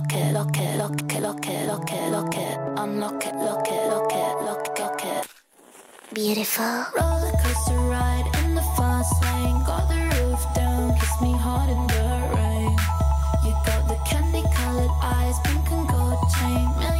lock it, lock it, lock it, lock it, lock it, lock it, unlock it, lock it, lock it, lock it, lock it. Beautiful. Roller coaster ride in the fast lane. Got the roof down, kiss me hard in the rain. You got the candy colored eyes, pink and gold chain. Million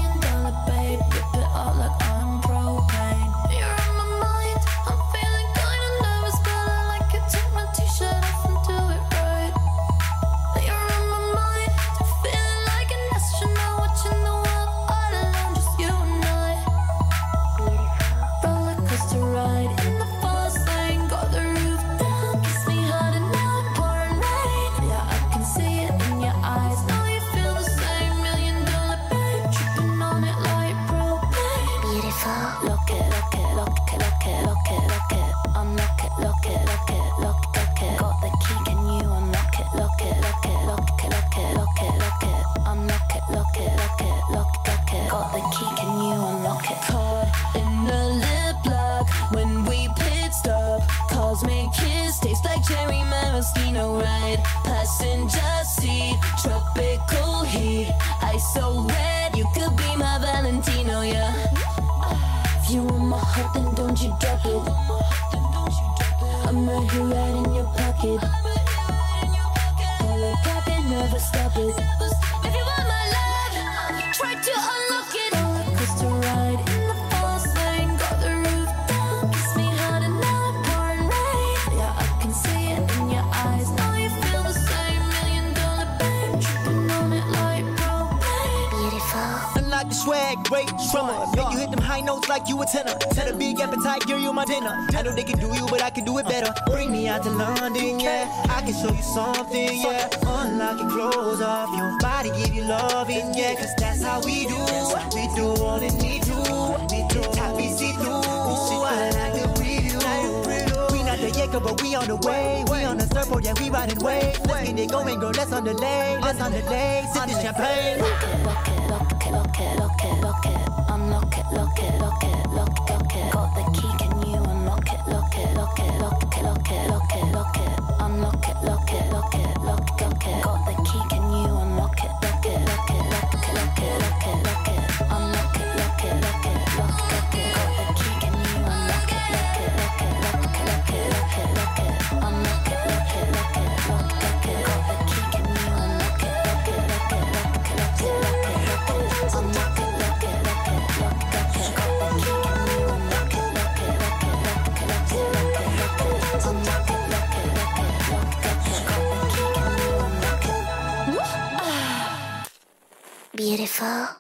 like you a tenor. Set a big appetite, girl, you my dinner. I know they can do you, but I can do it better. Bring me out to London, yeah. I can show you something, yeah. Unlock your clothes off your body, give you loving, yeah. Cause that's how we do. We do all that we to. We do. I be see through. I like the yeah, We not the Jacob, but we on the way. We on the surfboard, yeah, we riding way. Let's get it going, girl. Let's on the lay. Let's on the lay. Sip the champagne. It, it, it, it, it, it. Lock it, lock it, lock it, lock it, lock it? Got the key, can you unlock it, lock it, lock it, lock it, lock it, lock it? beautiful.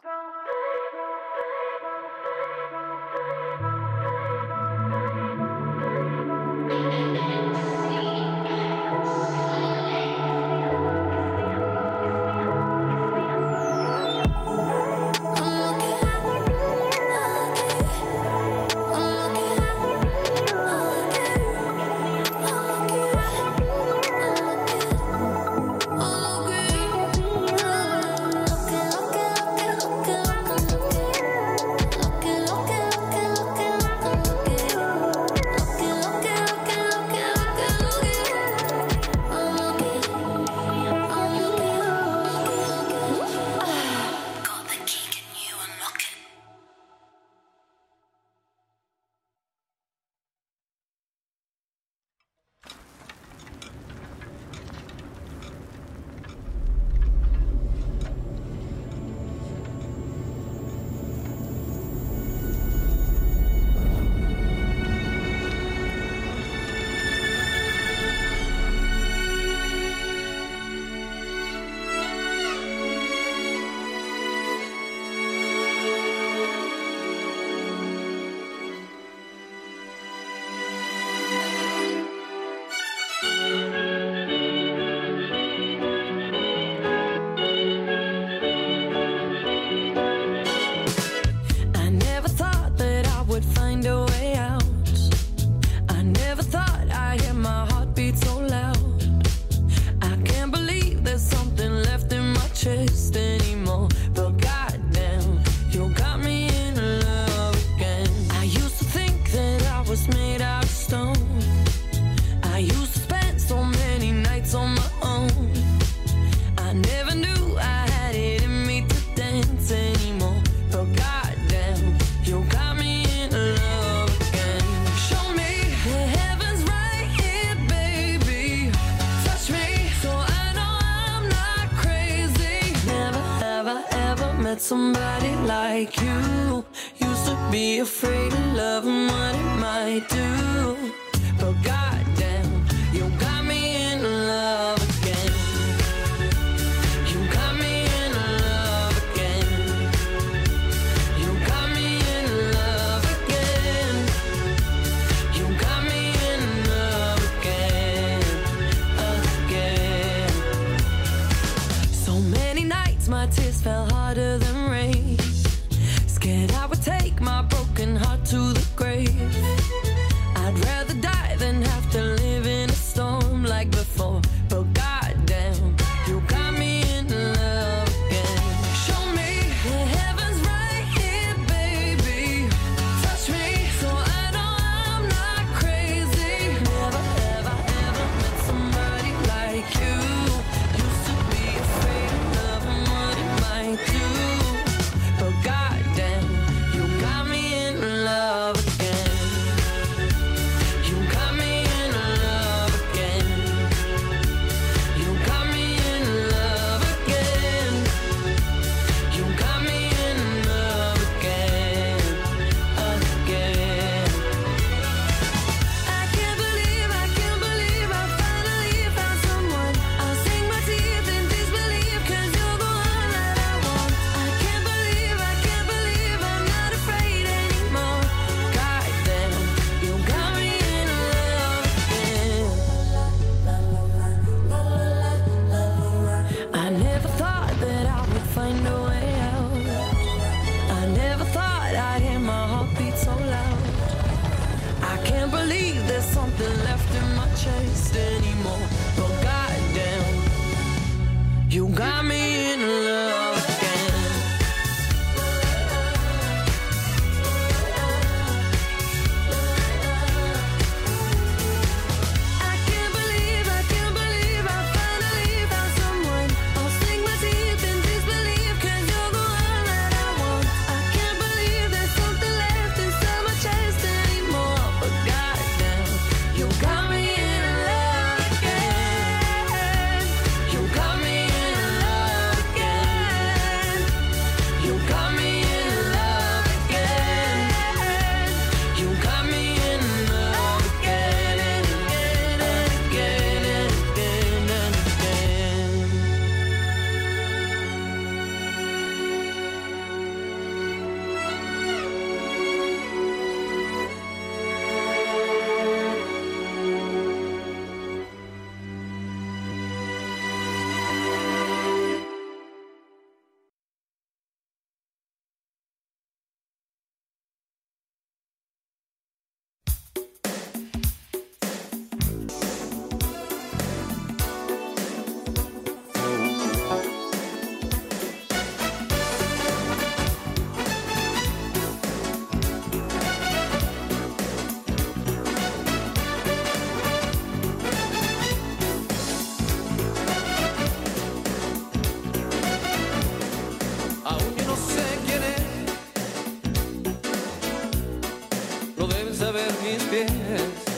Saber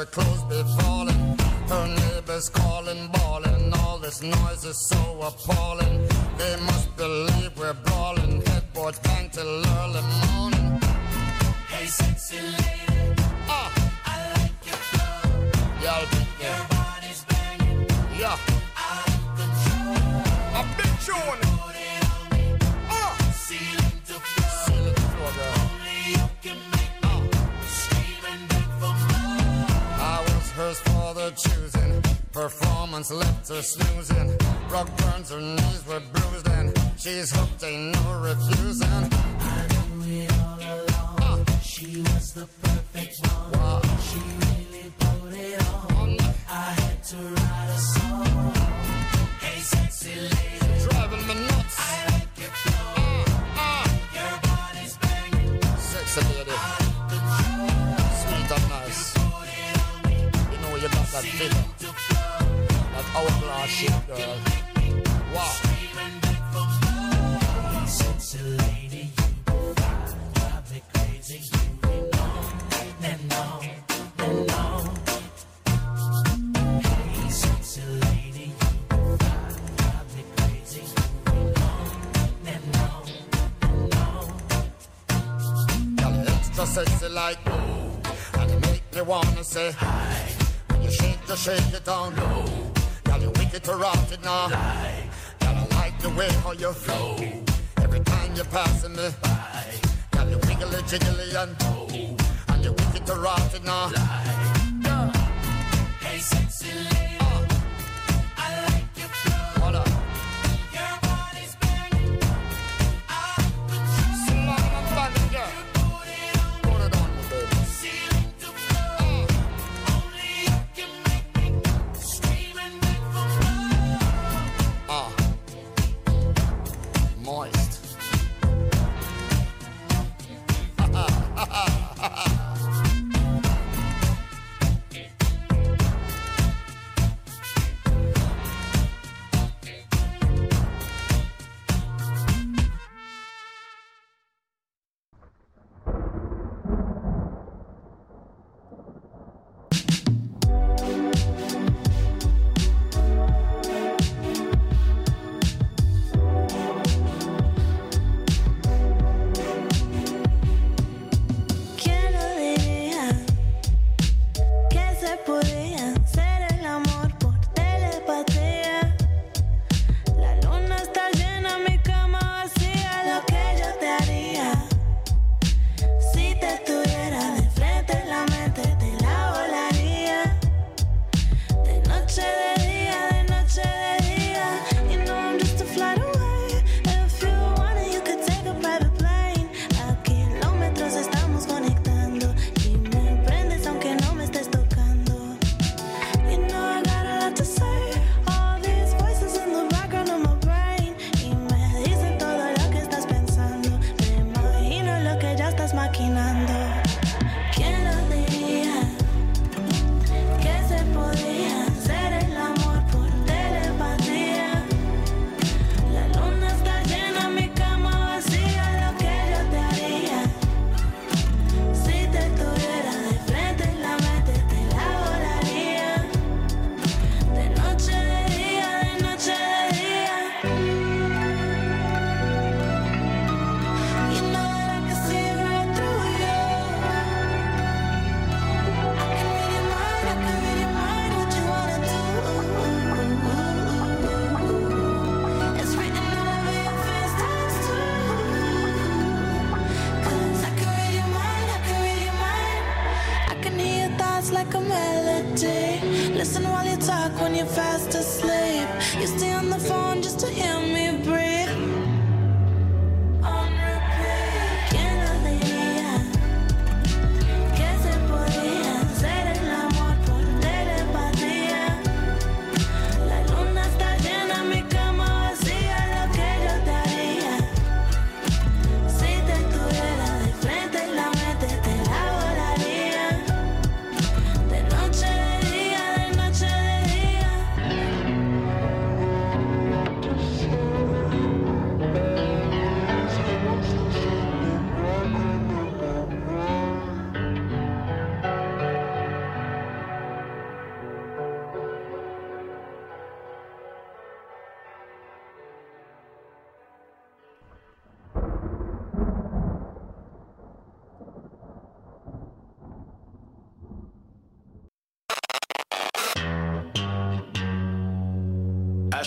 her clothes be falling. Her neighbors calling, bawling. All this noise is so appalling.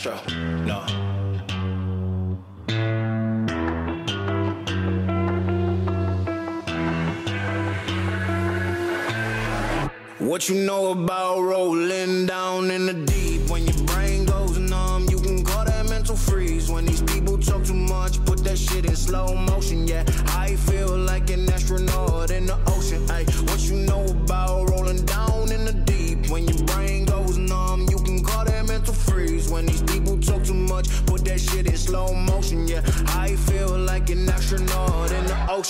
No. What you know about rolling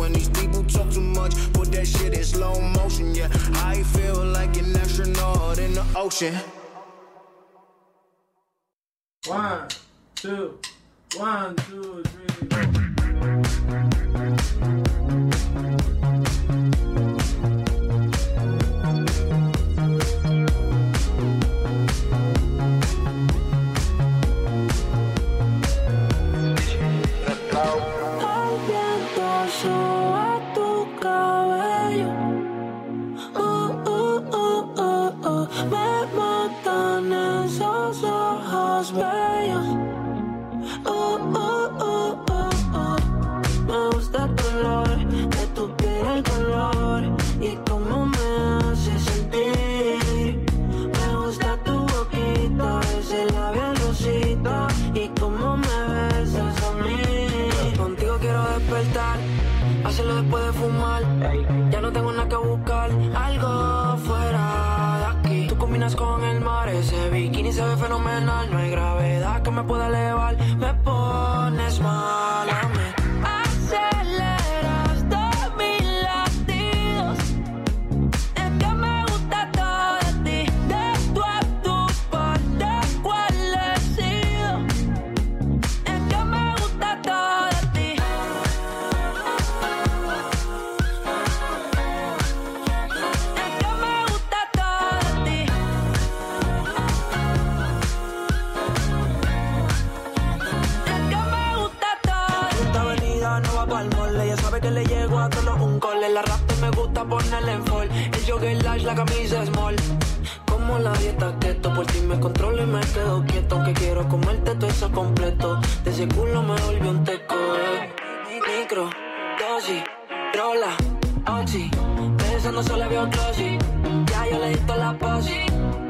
When these people talk too much, put that shit in slow motion. Yeah, I feel like an astronaut in the ocean. One, two, one, two, three, pueda elevar, El jogger large, la camisa small. Como la dieta keto, por ti me controlo y me quedo quieto. Aunque quiero comerte todo eso completo. De ese culo me volvió un teco, eh. Micro, dosis, rola, oxi. Pensando solo veo glossy. Ya yo le di la posi.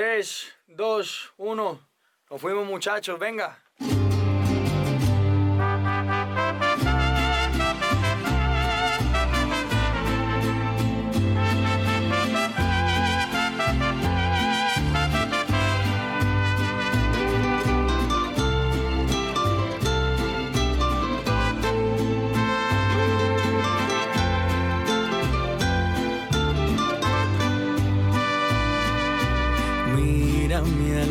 3, 2, 1. Nos fuimos muchachos, venga.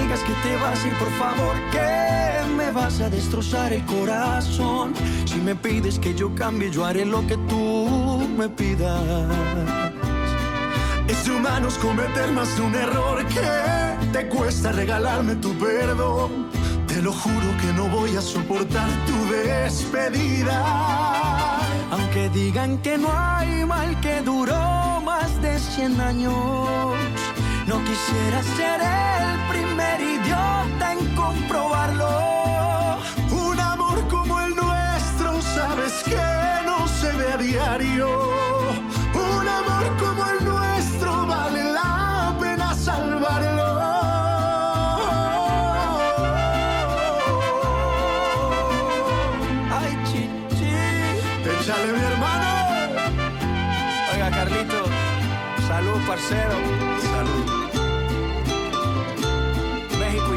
Digas que te vas a ir, por favor, que me vas a destrozar el corazón. Si me pides que yo cambie, yo haré lo que tú me pidas. Es humanos cometer más de un error que te cuesta regalarme tu perdón. Te lo juro que no voy a soportar tu despedida. Aunque digan que no hay mal que duró más de 100 años, no quisiera ser el primer idiota en comprobarlo. Un amor como el nuestro, sabes que no se ve a diario. Un amor como el nuestro vale la pena salvarlo. Échale mi hermano. Oiga, Carlito. Salud, parcero.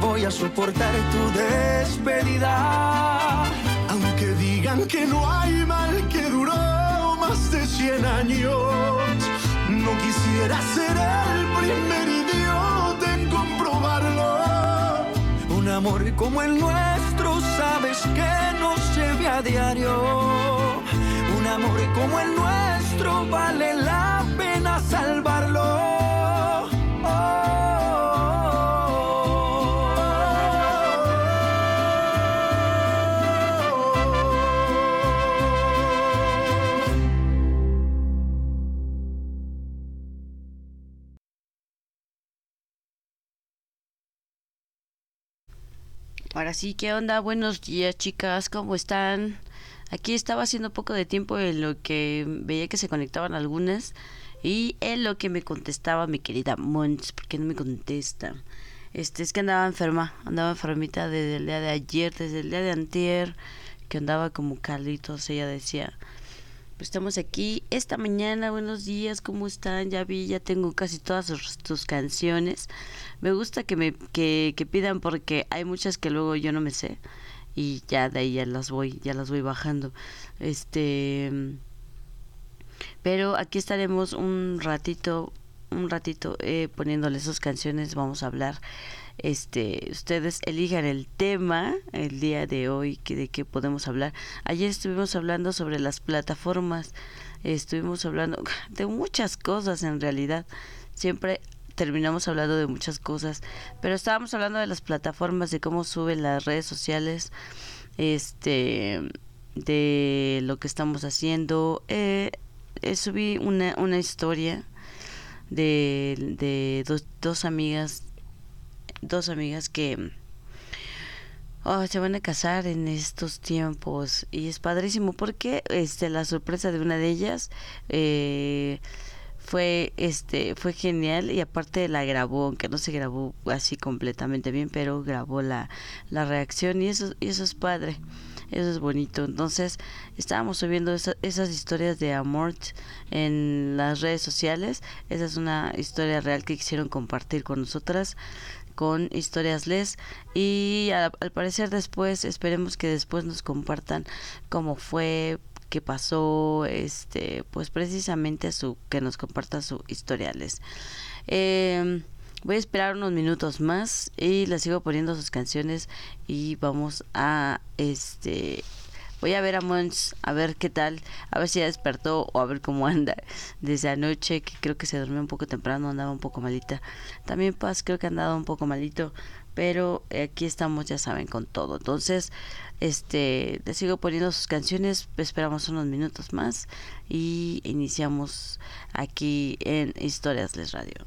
voy a soportar tu despedida. Aunque digan que no hay mal que duró más de 100 años, no quisiera ser el primer idiota en comprobarlo. Un amor como el nuestro, sabes que no se ve a diario. Un amor como el nuestro vale la pena salvarlo. Ahora sí, ¿qué onda? Buenos días, chicas, ¿cómo están? Aquí estaba haciendo poco de tiempo en lo que veía que se conectaban algunas y en lo que me contestaba mi querida Mons, porque no me contesta. Este, es que andaba enferma, andaba enfermita desde el día de ayer, desde el día de antier, que andaba como Carlitos, ella decía, pues estamos aquí esta mañana, buenos días, ¿cómo están? Ya vi, ya tengo casi todas sus, tus canciones. Me gusta que me que, que pidan porque hay muchas que luego yo no me sé y ya de ahí ya las voy, ya las voy bajando. Este pero aquí estaremos un ratito, un ratito eh, poniéndole esas canciones, vamos a hablar. Este, ustedes elijan el tema el día de hoy que de qué podemos hablar. Ayer estuvimos hablando sobre las plataformas, estuvimos hablando de muchas cosas en realidad. Siempre terminamos hablando de muchas cosas, pero estábamos hablando de las plataformas, de cómo suben las redes sociales, este, de lo que estamos haciendo. Eh, eh, subí una, una historia de, de dos, dos amigas, dos amigas que Oh, se van a casar en estos tiempos. Y es padrísimo porque este la sorpresa de una de ellas eh, fue este fue genial y aparte la grabó aunque no se grabó así completamente bien pero grabó la, la reacción y eso y eso es padre eso es bonito. Entonces estábamos subiendo esa- esas historias de amor en las redes sociales. Esa es una historia real que quisieron compartir con nosotras con historias les y al parecer después esperemos que después nos compartan cómo fue qué pasó este pues precisamente su que nos comparta su historiales Em, voy a esperar unos minutos más y les sigo poniendo sus canciones y vamos a este voy a ver a Mons a ver qué tal a ver si ya despertó o a ver cómo anda desde anoche que creo que se durmió un poco temprano andaba un poco malita. También Paz creo que ha andado un poco malito pero aquí estamos ya saben con todo. Entonces este les sigo poniendo sus canciones esperamos unos minutos más y iniciamos aquí en Historias Les Radio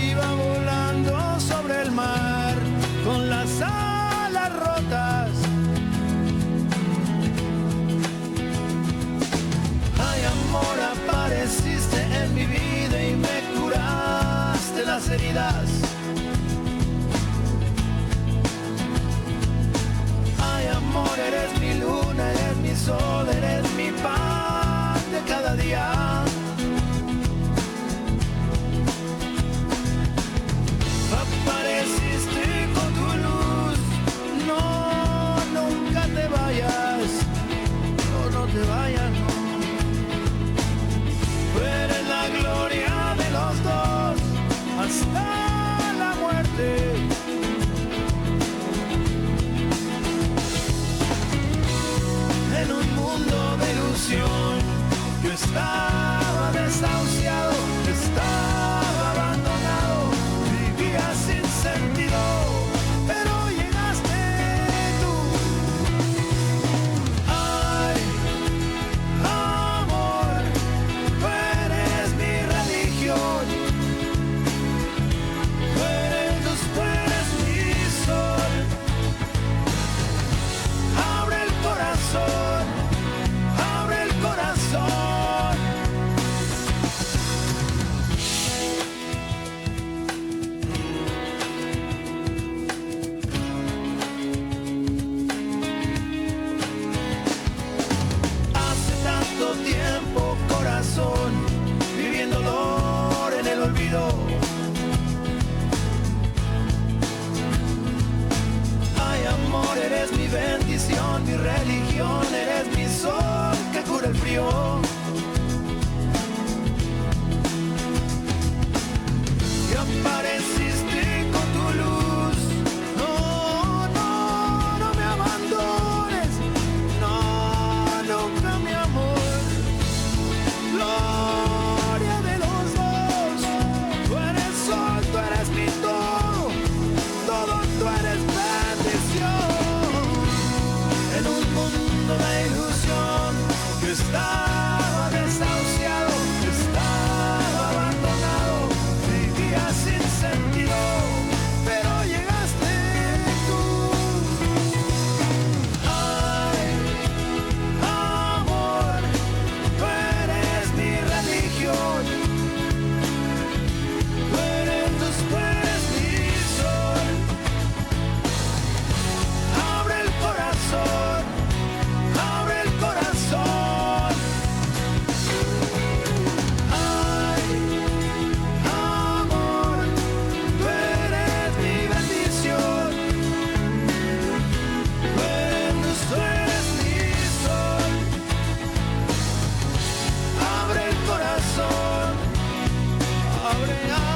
Iba volando sobre el mar con las alas rotas. Ay amor, apareciste en mi vida y me curaste las heridas. Ay amor, eres mi luna, eres mi sol, eres mi pan de cada día. Ilusión, yo estaba desahuciado, Gloria.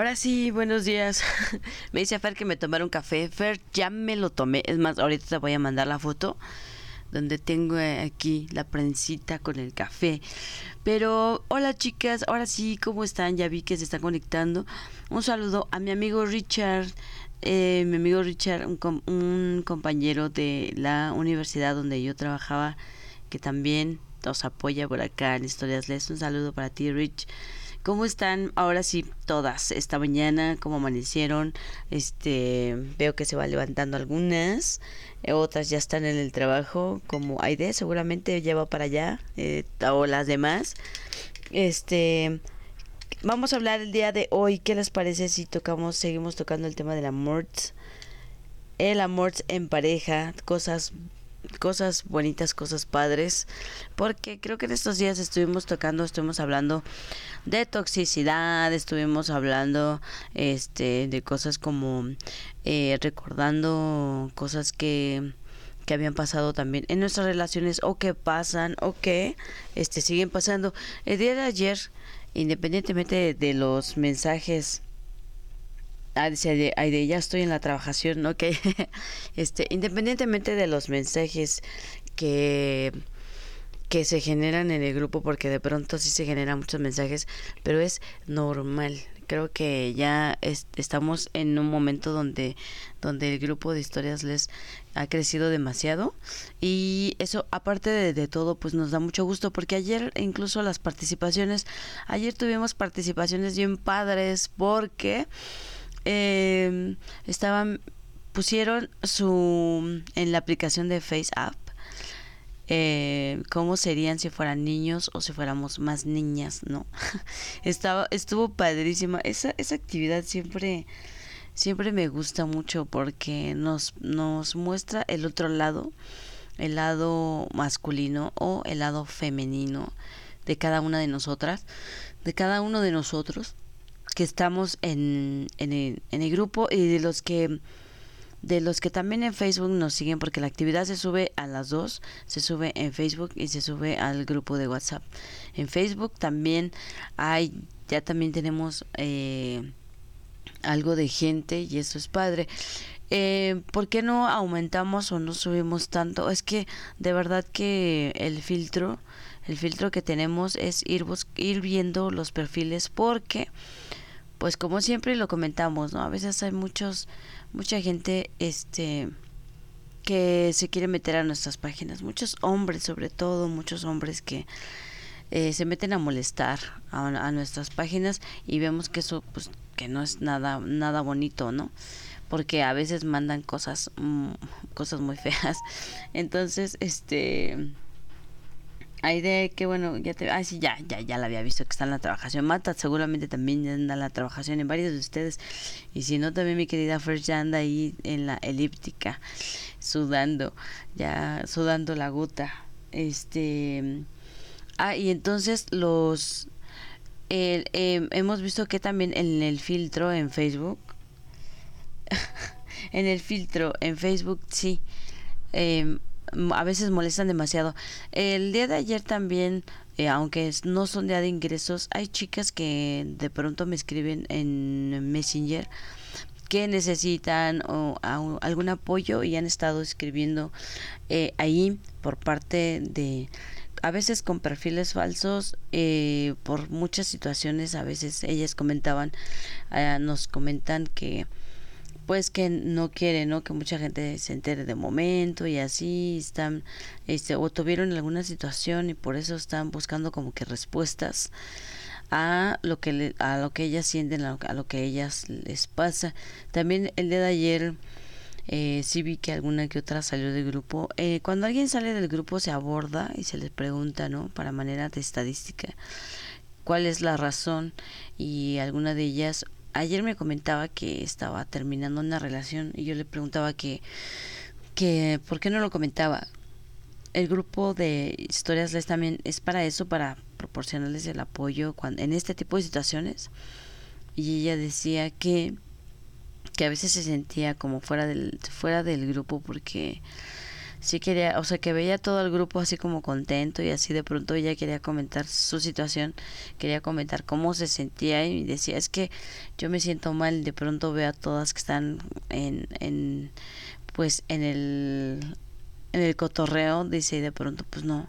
Ahora sí, buenos días. me dice Fer que me tomara un café. Fer, ya me lo tomé. Es más, ahorita te voy a mandar la foto donde tengo eh, aquí la prensita con el café. Pero hola chicas, ahora sí, ¿cómo están? Ya vi que se están conectando. Un saludo a mi amigo Richard. Eh, mi amigo Richard, un, com- un compañero de la universidad donde yo trabajaba, que también nos apoya por acá en Historias Les. Un saludo para ti, Rich. ¿Cómo están? Ahora sí, todas. Esta mañana, ¿cómo amanecieron? Este, veo que se va levantando algunas, eh, otras ya están en el trabajo, como Aide, seguramente ya va para allá, eh, o las demás. Este, vamos a hablar el día de hoy. ¿Qué les parece si tocamos, seguimos tocando el tema del amor? El amor en pareja, cosas cosas bonitas, cosas padres, porque creo que en estos días estuvimos tocando, estuvimos hablando de toxicidad, estuvimos hablando este de cosas como eh, recordando cosas que que habían pasado también en nuestras relaciones o que pasan o que este siguen pasando. El día de ayer, independientemente de, de los mensajes Ah, dice Aide, ya estoy en la trabajación, ok. este, independientemente de los mensajes que que se generan en el grupo porque de pronto sí se generan muchos mensajes, pero es normal. Creo que ya es- estamos en un momento donde donde el grupo de historias les ha crecido demasiado y eso aparte de todo pues nos da mucho gusto porque ayer incluso las participaciones ayer tuvimos participaciones bien padres porque eh, estaban pusieron su en la aplicación de Face App eh, cómo serían si fueran niños o si fuéramos más niñas, ¿no? Estaba, estuvo padrísima. Esa, esa actividad siempre, siempre me gusta mucho porque nos, nos muestra el otro lado, el lado masculino o el lado femenino de cada una de nosotras, de cada uno de nosotros que estamos en, en, el, en el grupo y de los que de los que también en Facebook nos siguen porque la actividad se sube a las dos, se sube en Facebook y se sube al grupo de WhatsApp. En Facebook también hay, ya también tenemos eh, algo de gente y eso es padre. Eh, ¿Por qué no aumentamos o no subimos tanto? Es que de verdad que el filtro, el filtro que tenemos es ir, bus- ir viendo los perfiles porque pues como siempre lo comentamos, ¿no? A veces hay muchos, mucha gente, este, que se quiere meter a nuestras páginas, muchos hombres sobre todo, muchos hombres que eh, se meten a molestar a, a nuestras páginas y vemos que eso, pues, que no es nada, nada bonito, ¿no? Porque a veces mandan cosas, mm, cosas muy feas. Entonces, este, hay de que bueno, ya te, ah sí, ya, ya, ya la había visto que está en la trabajación. Mata seguramente también anda en la trabajación en varios de ustedes. Y si no, también mi querida Fresh ya anda ahí en la elíptica, sudando, ya sudando la gota. Este, ah, y entonces los, el, em, hemos visto que también en el filtro en Facebook, en el filtro en Facebook, sí. em, a veces molestan demasiado. El día de ayer también, eh, aunque no son día de ingresos, hay chicas que de pronto me escriben en Messenger que necesitan o, algún apoyo y han estado escribiendo eh, ahí por parte de a veces con perfiles falsos eh, por muchas situaciones a veces ellas comentaban eh, nos comentan que pues que no quiere, ¿no? Que mucha gente se entere de momento y así están, este, o tuvieron alguna situación y por eso están buscando como que respuestas a lo que le- a lo que ellas sienten, a lo, a lo que ellas les pasa. También el día de ayer eh, sí vi que alguna que otra salió del grupo. Eh, cuando alguien sale del grupo se aborda y se les pregunta, ¿no? Para manera de estadística, cuál es la razón y alguna de ellas ayer me comentaba que estaba terminando una relación y yo le preguntaba que que por qué no lo comentaba. El grupo de historias les también es para eso para proporcionarles el apoyo cuando, en este tipo de situaciones. Y ella decía que que a veces se sentía como fuera del fuera del grupo porque sí quería, o sea, que veía todo el grupo así como contento y así de pronto ella quería comentar su situación, quería comentar cómo se sentía y decía, es que yo me siento mal, de pronto veo a todas que están en, en pues en el en el cotorreo, dice, y de pronto pues no,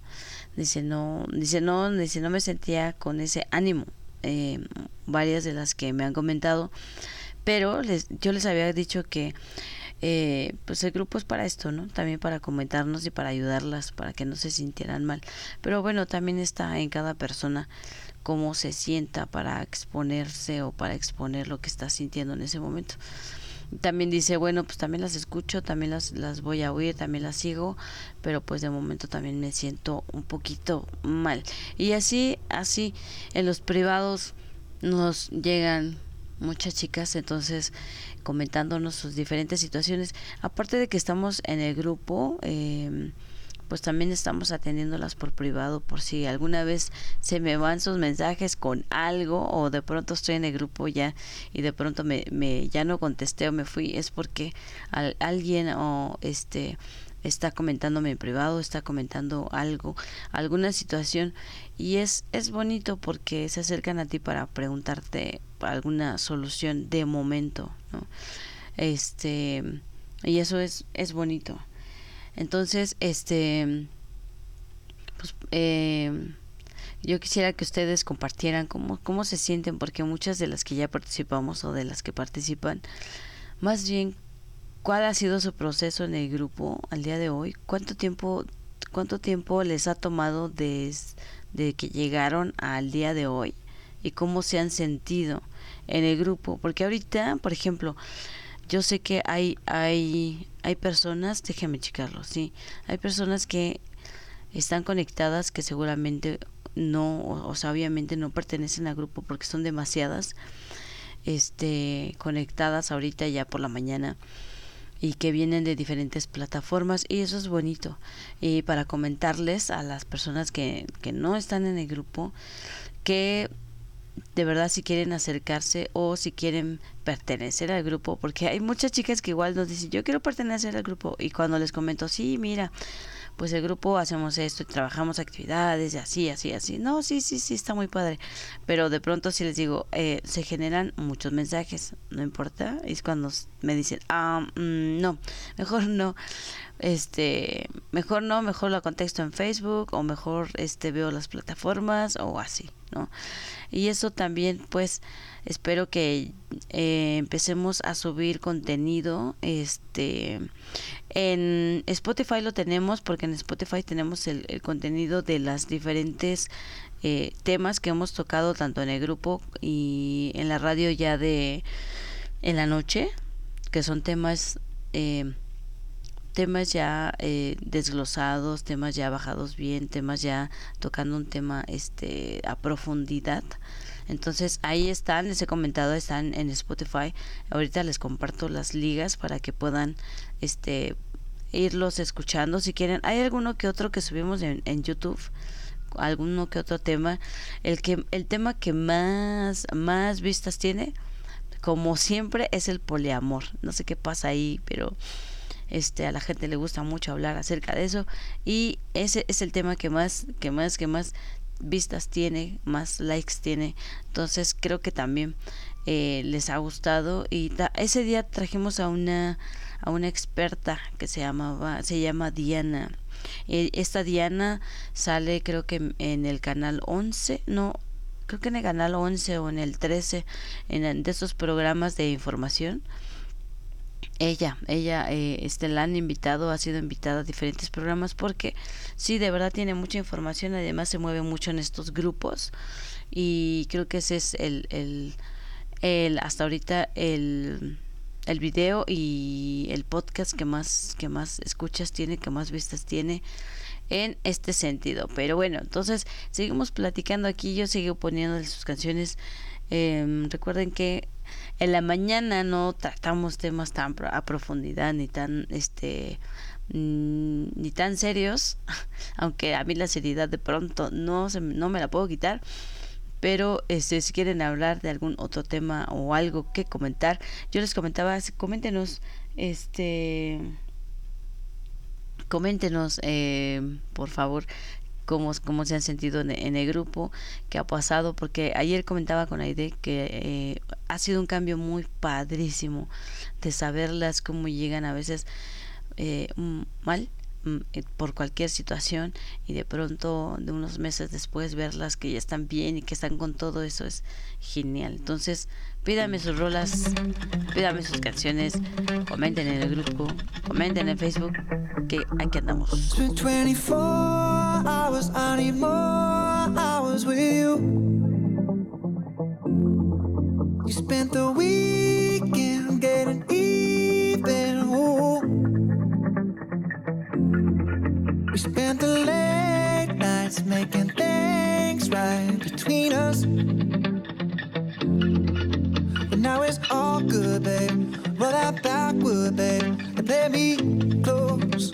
dice no, dice no, dice no me sentía con ese ánimo, eh, varias de las que me han comentado, pero les, yo les había dicho que eh, pues el grupo es para esto, ¿no? También para comentarnos y para ayudarlas, para que no se sintieran mal. Pero bueno, también está en cada persona cómo se sienta para exponerse o para exponer lo que está sintiendo en ese momento. También dice, bueno, pues también las escucho, también las, las voy a oír, también las sigo, pero pues de momento también me siento un poquito mal. Y así, así, en los privados nos llegan muchas chicas, entonces comentándonos sus diferentes situaciones. Aparte de que estamos en el grupo, eh, pues también estamos atendiéndolas por privado por si alguna vez se me van sus mensajes con algo o de pronto estoy en el grupo ya y de pronto me, me ya no contesté o me fui es porque alguien o este está comentándome en privado, está comentando algo, alguna situación y es es bonito porque se acercan a ti para preguntarte alguna solución de momento, ¿no? Este y eso es es bonito. Entonces, este, pues, eh, yo quisiera que ustedes compartieran cómo, cómo se sienten, porque muchas de las que ya participamos o de las que participan, más bien, ¿cuál ha sido su proceso en el grupo al día de hoy? ¿Cuánto tiempo, cuánto tiempo les ha tomado desde de que llegaron al día de hoy? ¿Y cómo se han sentido en el grupo? Porque ahorita, por ejemplo, yo sé que hay, hay, hay personas, déjame checarlo, sí, hay personas que están conectadas que seguramente no, o, sea, obviamente no pertenecen al grupo porque son demasiadas, este, conectadas ahorita ya por la mañana y que vienen de diferentes plataformas y eso es bonito. Y para comentarles a las personas que, que no están en el grupo que de verdad si quieren acercarse o si quieren pertenecer al grupo, porque hay muchas chicas que igual nos dicen, yo quiero pertenecer al grupo y cuando les comento, sí, mira, pues el grupo hacemos esto y trabajamos actividades y así, así, así. No, sí, sí, sí, está muy padre. Pero de pronto si les digo, eh, se generan muchos mensajes, no importa. Es cuando me dicen, ah, mm, no, mejor no. Este, mejor no, mejor lo contesto en Facebook o mejor este veo las plataformas o así, ¿no? Y eso también, pues, espero que eh, empecemos a subir contenido este en Spotify lo tenemos porque en Spotify tenemos el, contenido de las diferentes eh, temas que hemos tocado tanto en el grupo y en la radio ya de en la noche que son temas eh, temas ya desglosados temas ya bajados bien temas ya tocando un tema este a profundidad entonces ahí están, les he comentado, están en Spotify. Ahorita les comparto las ligas para que puedan este irlos escuchando si quieren. Hay alguno que otro que subimos en, en YouTube alguno que otro tema el que el tema que más más vistas tiene como siempre es el poliamor no sé qué pasa ahí pero este a la gente le gusta mucho hablar acerca de eso y ese es el tema que más que más que más vistas tiene, más likes tiene. Entonces creo que también eh, les ha gustado y ese día trajimos a una a una experta que se llamaba se llama Diana. Eh, esta Diana sale creo que en el canal 11, no creo que en el canal 11 o en el 13 en de esos programas de información ella, ella eh, este, la han invitado, ha sido invitada a diferentes programas porque sí, de verdad tiene mucha información, además se mueve mucho en estos grupos y creo que ese es el, el, el hasta ahorita el, el video y el podcast que más, que más escuchas tiene, que más vistas tiene en este sentido. Pero bueno, entonces seguimos platicando aquí, yo sigo poniendo sus canciones. Eh, recuerden que en la mañana no tratamos temas tan a profundidad ni tan este mm, ni tan serios aunque a mí la seriedad de pronto no se, no me la puedo quitar pero este, si quieren hablar de algún otro tema o algo que comentar yo les comentaba coméntenos este coméntenos, eh, por favor, cómo, cómo se han sentido en, el grupo, qué ha pasado, porque ayer comentaba con Aide que eh, ha sido un cambio muy padrísimo de saberlas cómo llegan a veces eh, mal por cualquier situación y de pronto de unos meses después verlas que ya están bien y que están con todo eso es genial entonces pídame sus rolas pídame sus canciones comenten en el grupo comenten en Facebook que aquí andamos It's been 24 hours, I need more hours with you. Spent the weekend We spent the late nights making things right between us. But now it's all good, babe. Roll that backward, babe, and play me close.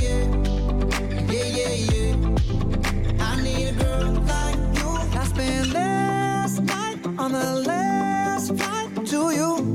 Yeah, on the last flight to you.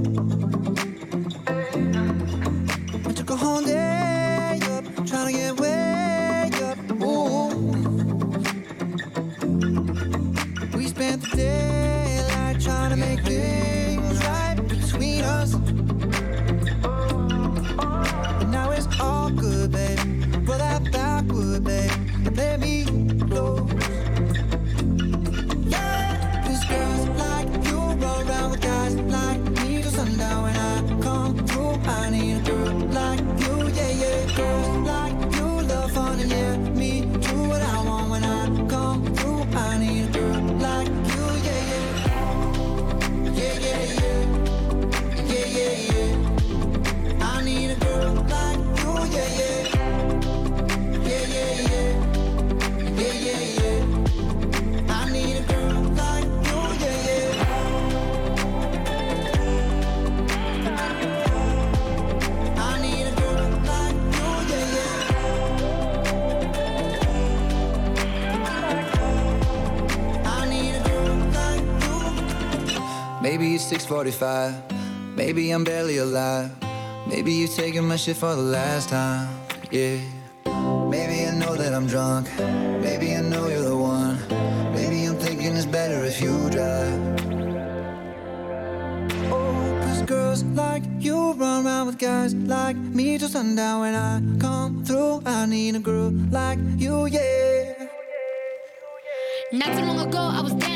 645. Maybe I'm barely alive. Maybe you're taking my shit for the last time. Yeah. Maybe I know that I'm drunk. Maybe I know you're the one. Maybe I'm thinking it's better if you drive. Oh, girls like you run around with guys like me till sundown when I come through. I need a girl like you, yeah. Not too long ago, I was dancing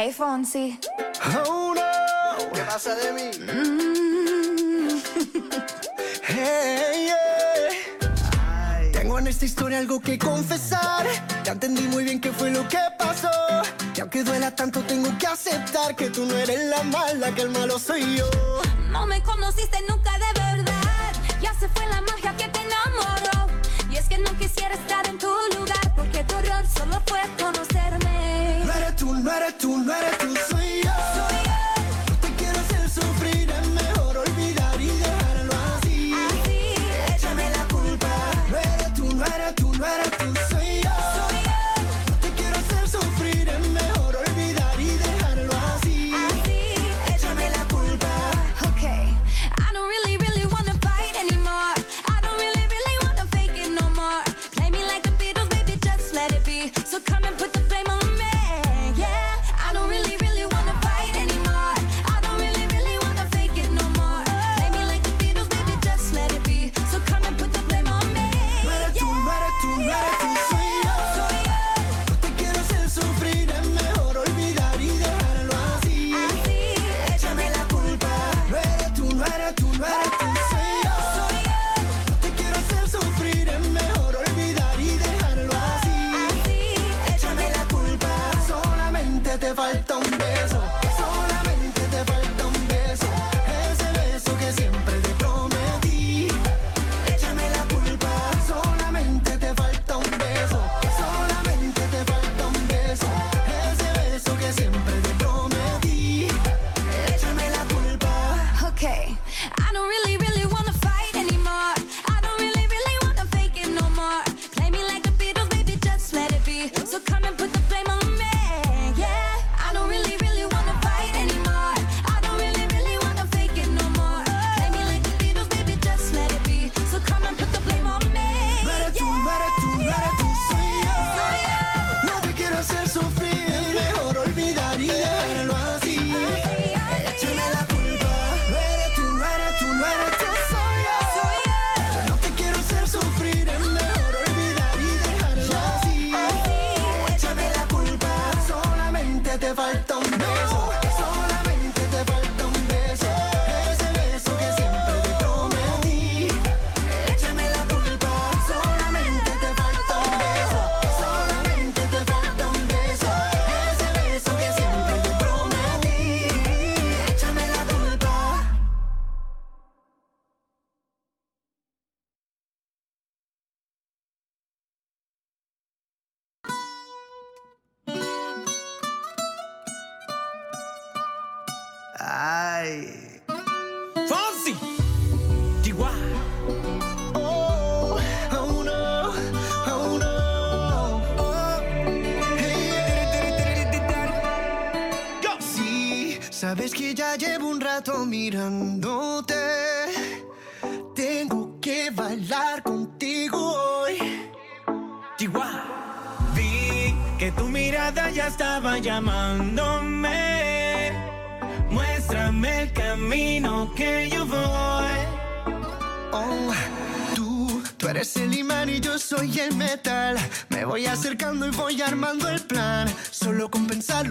Hey Fonsi. Oh no. ¿Qué pasa de mí? Mm. Hey, yeah. Tengo en esta historia algo que confesar. Ya entendí muy bien qué fue lo que pasó. Y aunque duela tanto, tengo que aceptar que tú no eres la mala, que el malo soy yo. No me conociste nunca de verdad. Ya se fue la magia que te enamoró. Es que no quisiera estar en tu lugar, porque tu error solo fue conocerme. No eres tú, no eres tú, no eres tú, soy yo.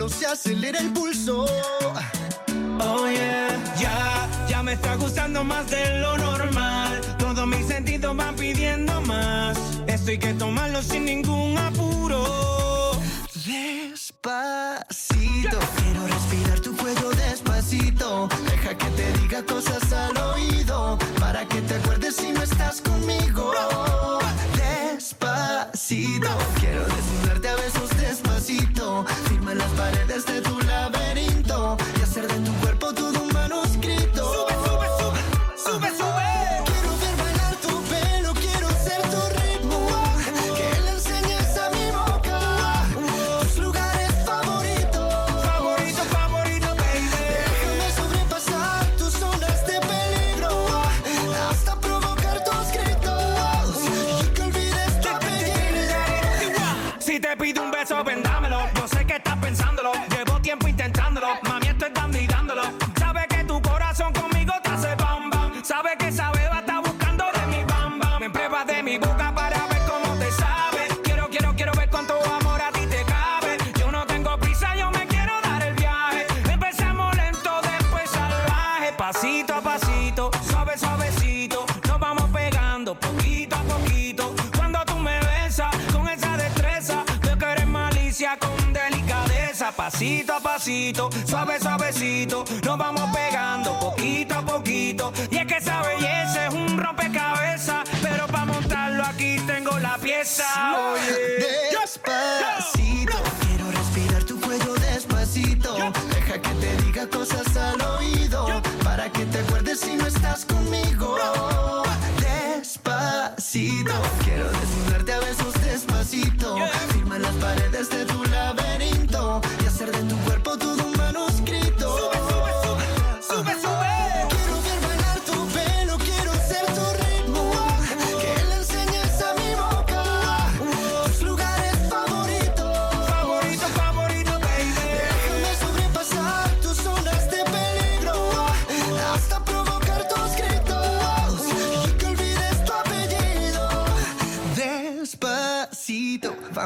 se acelera el pulso. Oh yeah, ya, ya me está gustando más de lo normal suave, suavecito, nos vamos pegando poquito a poquito. Y es que esa belleza es un rompecabezas, pero para montarlo aquí tengo la pieza. Oye.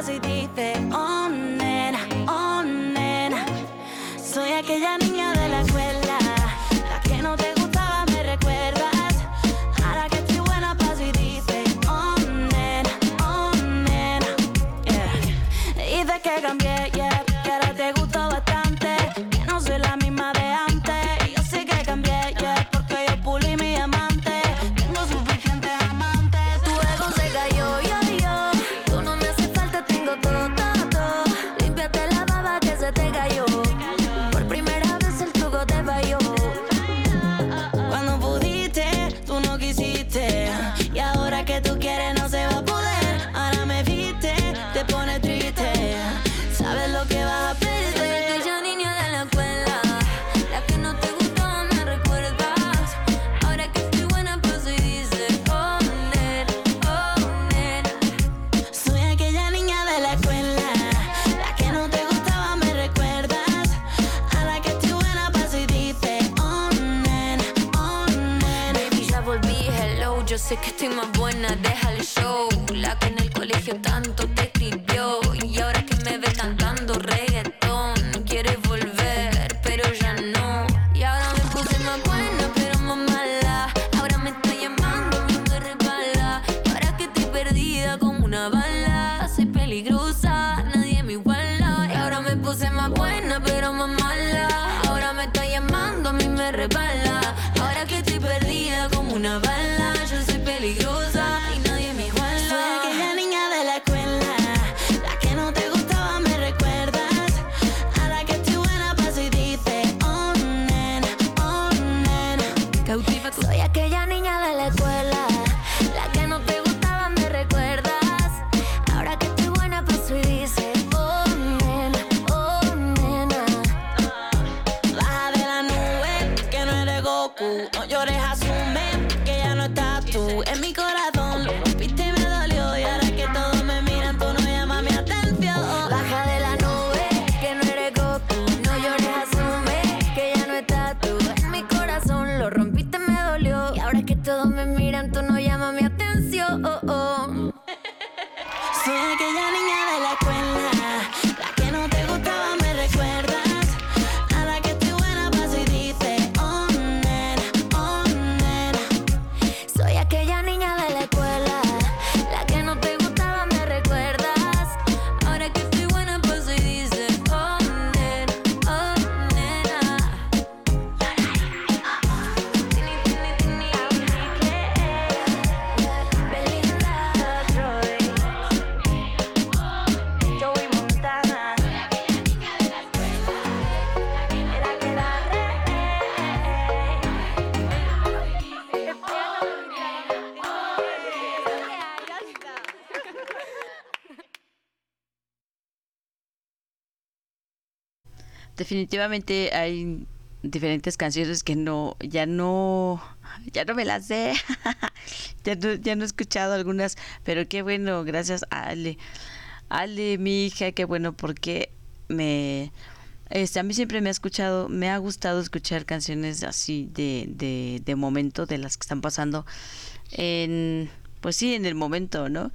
quasi di te. On oh Another. Definitivamente hay diferentes canciones que no, ya no, ya no me las sé. ya, no, ya no he escuchado algunas, pero qué bueno, gracias a Ale. Ale, mi hija, qué bueno, porque me, este, a mí siempre me ha escuchado, me ha gustado escuchar canciones así de, de, de momento, de las que están pasando en, pues sí, en el momento, ¿no?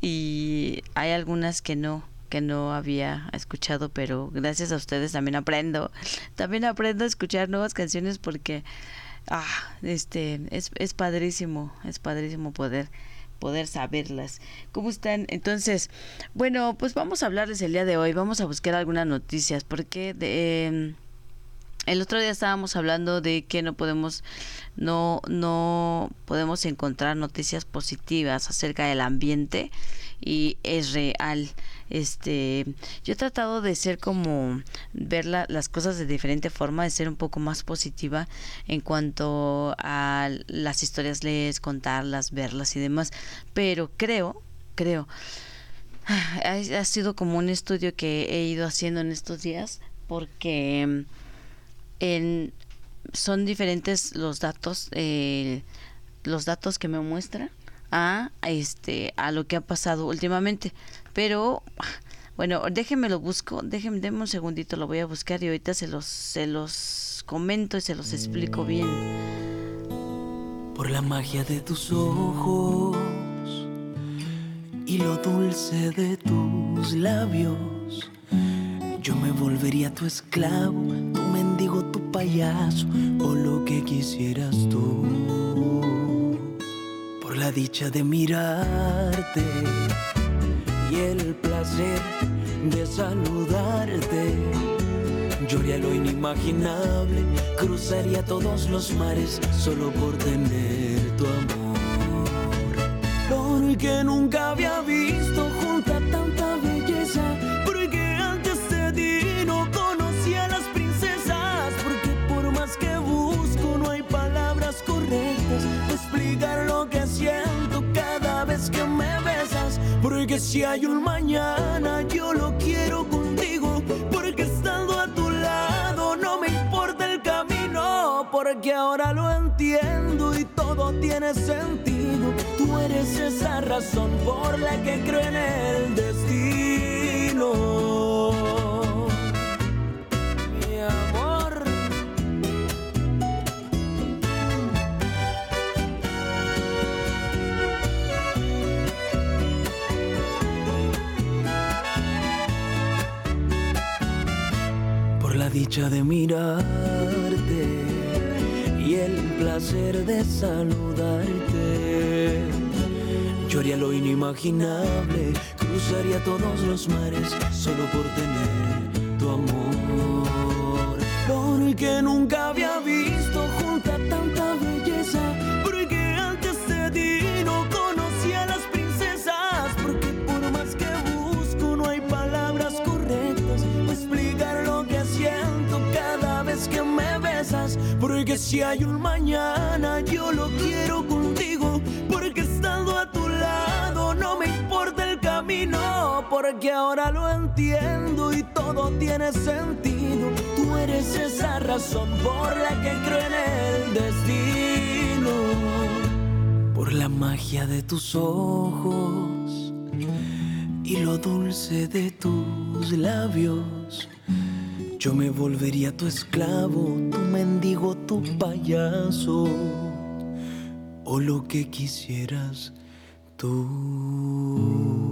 Y hay algunas que no, que no había escuchado, pero gracias a ustedes también aprendo, también aprendo a escuchar nuevas canciones porque, ah, este, es, es padrísimo, es padrísimo poder poder saberlas. ¿Cómo están? Entonces, bueno, pues vamos a hablarles el día de hoy, vamos a buscar algunas noticias, porque de, em, el otro día estábamos hablando de que no podemos no no podemos encontrar noticias positivas acerca del ambiente y es real. Este, yo he tratado de ser como ver la- las cosas de diferente forma, de ser un poco más positiva en cuanto a las historias lees, contarlas, verlas y demás, pero creo, creo ha, ha sido como un estudio que he ido haciendo en estos días porque mm, en, son diferentes los datos eh, los datos que me muestra a este a lo que ha pasado últimamente pero bueno déjenme lo busco déjenme un segundito lo voy a buscar y ahorita se los se los comento y se los explico bien por la magia de tus ojos y lo dulce de tus labios. Yo me volvería tu esclavo, tu mendigo, tu payaso o lo que quisieras tú. Por la dicha de mirarte y el placer de saludarte. Yo haría lo inimaginable, cruzaría todos los mares solo por tener tu amor. Porque nunca había visto junta tanta belleza. Porque antes de ti no conocía a las princesas. Porque por más que busco no hay palabras correctas para explicar lo que siento cada vez que me besas. Porque si hay un mañana yo lo quiero contigo. Porque estando a tu lado no me importa el camino. Porque ahora lo entiendo y todo tiene sentido. Tú eres esa razón por la que creo en el destino. La dicha de mirarte y el placer de saludarte. Yo haría lo inimaginable, cruzaría todos los mares solo por tener tu amor. Porque nunca había visto Si hay un mañana yo lo quiero contigo. Porque estando a tu lado no me importa el camino. Porque ahora lo entiendo y todo tiene sentido. Tú eres esa razón por la que creo en el destino. Por la magia de tus ojos y lo dulce de tus labios. Yo me volvería tu esclavo, tu mendigo, tu payaso, o lo que quisieras tú.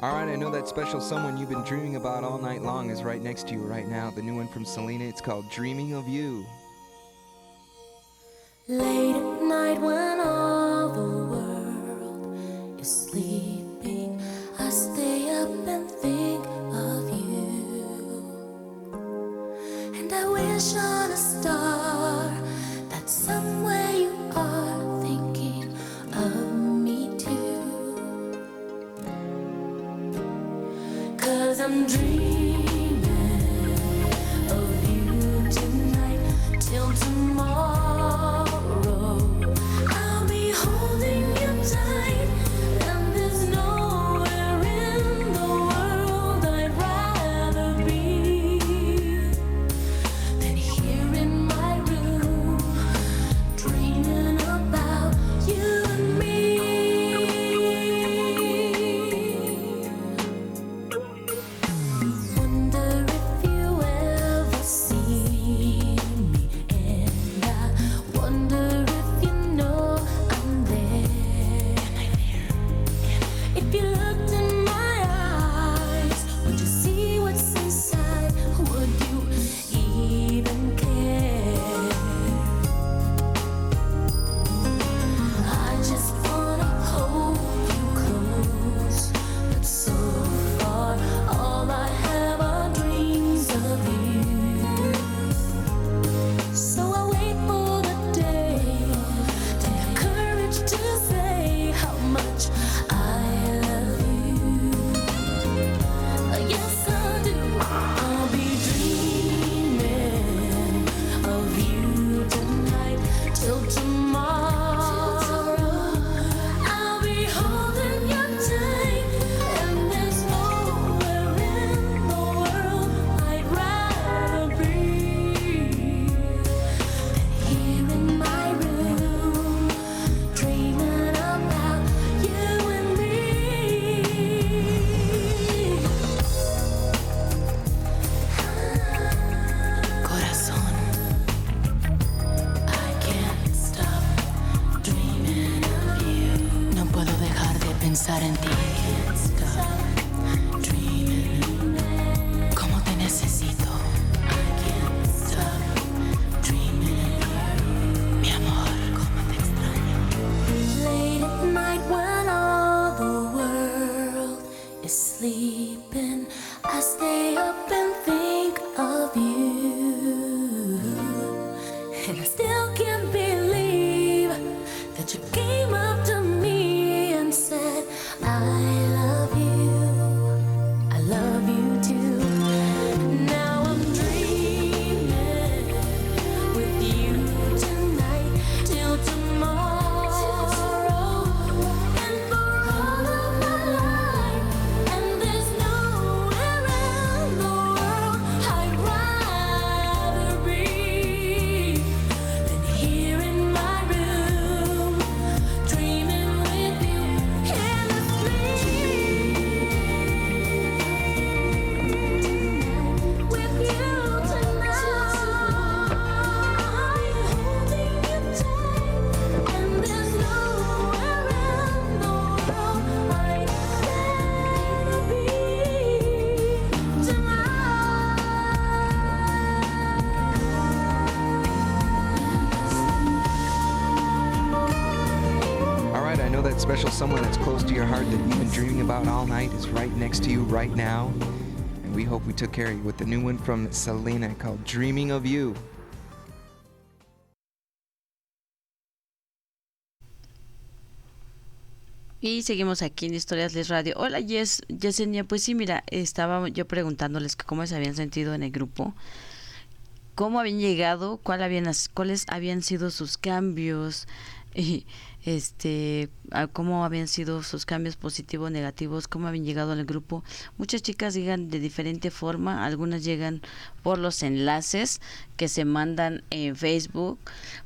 All right, I know that special someone you've been dreaming about all night long is right next to you right now. The new one from Selena, it's called Dreaming of You. All night is right next to you right now. And we hope we took care of you with the new one from Selena called Dreaming of You. Y seguimos aquí en Historias Les Radio. Hola Yes, Yesenia, pues sí, mira, estaba yo preguntándoles cómo se habían sentido en el grupo, cómo habían llegado, cuáles habían sido sus cambios, y este, a cómo habían sido sus cambios positivos, negativos, cómo habían llegado al grupo. Muchas chicas llegan de diferente forma, algunas llegan por los enlaces que se mandan en Facebook,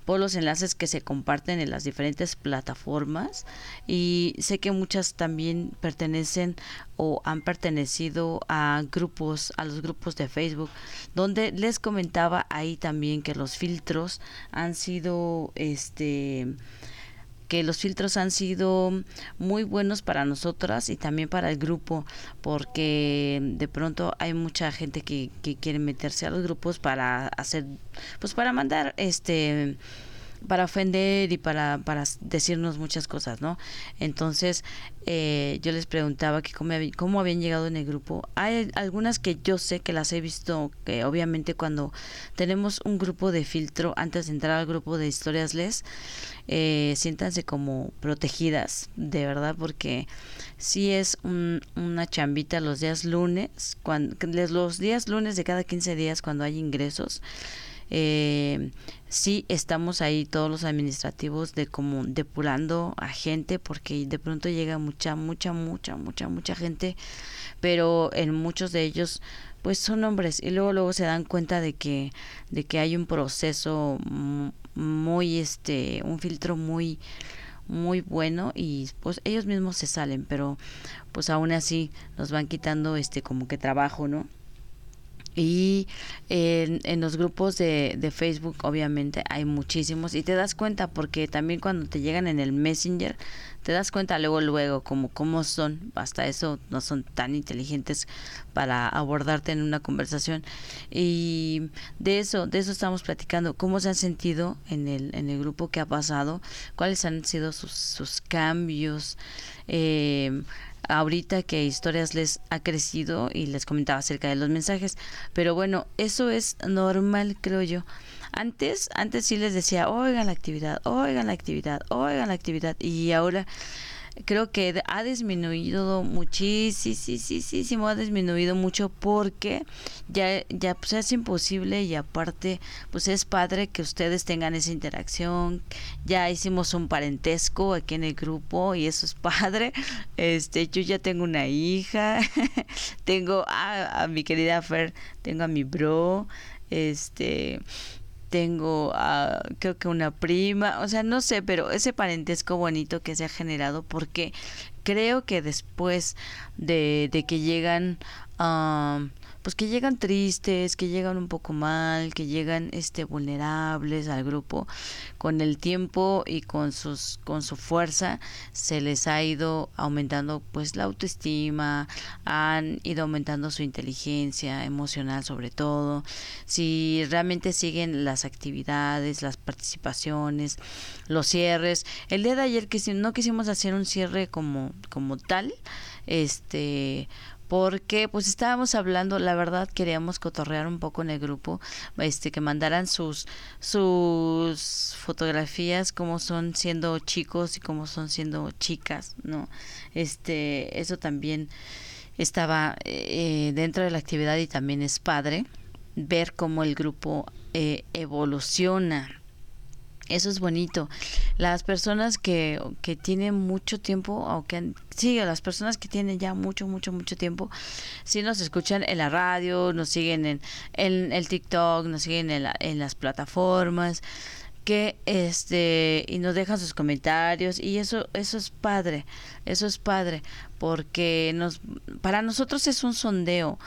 por los enlaces que se comparten en las diferentes plataformas y sé que muchas también pertenecen o han pertenecido a grupos, a los grupos de Facebook, donde les comentaba ahí también que los filtros han sido este que los filtros han sido muy buenos para nosotras y también para el grupo porque de pronto hay mucha gente que, que quiere meterse a los grupos para hacer pues para mandar este para ofender y para, para decirnos muchas cosas, ¿no? Entonces, eh, yo les preguntaba que cómo, cómo habían llegado en el grupo. Hay algunas que yo sé que las he visto, que obviamente cuando tenemos un grupo de filtro, antes de entrar al grupo de historias les, eh, siéntanse como protegidas, de verdad, porque sí es un- una chambita los días lunes, cuando, los días lunes de cada 15 días cuando hay ingresos, eh, sí estamos ahí todos los administrativos de como depurando a gente porque de pronto llega mucha mucha mucha mucha mucha gente pero en muchos de ellos pues son hombres. Y luego luego se dan cuenta de que de que hay un proceso mu- muy este un filtro muy muy bueno y pues ellos mismos se salen pero pues aún así nos van quitando este como que trabajo no y en, en los grupos de, de Facebook obviamente hay muchísimos. Y te das cuenta porque también cuando te llegan en el Messenger te das cuenta luego luego como cómo son. Hasta eso no son tan inteligentes para abordarte en una conversación. Y de eso de eso estamos platicando. Cómo se han sentido en el en el grupo que ha pasado cuáles han sido sus, sus cambios eh, ahorita que historias les ha crecido y les comentaba acerca de los mensajes pero bueno eso es normal creo yo. Antes antes sí les decía oigan la actividad oigan la actividad oigan la actividad y ahora creo que ha disminuido muchísimo, ha disminuido mucho porque ya, ya pues es imposible y aparte pues es padre que ustedes tengan esa interacción, ya hicimos un parentesco aquí en el grupo y eso es padre, este yo ya tengo una hija, tengo a, a mi querida Fer, tengo a mi bro, este tengo a, creo que una prima, o sea, no sé, pero ese parentesco bonito que se ha generado porque creo que después de, de que llegan um, pues que llegan tristes, que llegan un poco mal, que llegan este vulnerables al grupo, con el tiempo y con sus con su fuerza se les ha ido aumentando pues la autoestima, han ido aumentando su inteligencia emocional sobre todo. Si realmente siguen las actividades, las participaciones, los cierres. El día de ayer que no quisimos hacer un cierre como como tal, este porque pues estábamos hablando, la verdad queríamos cotorrear un poco en el grupo, este que mandaran sus sus fotografías como son siendo chicos y como son siendo chicas, ¿no? Este, eso también estaba eh, dentro de la actividad y también es padre ver cómo el grupo eh, evoluciona eso es bonito. Las personas que, que tienen mucho tiempo, o que sí, las personas que tienen ya mucho, mucho, mucho tiempo, sí nos escuchan en la radio, nos siguen en, en el TikTok, nos siguen en, la, en las plataformas que este y nos dejan sus comentarios y eso eso es padre eso es padre porque nos para nosotros es un sondeo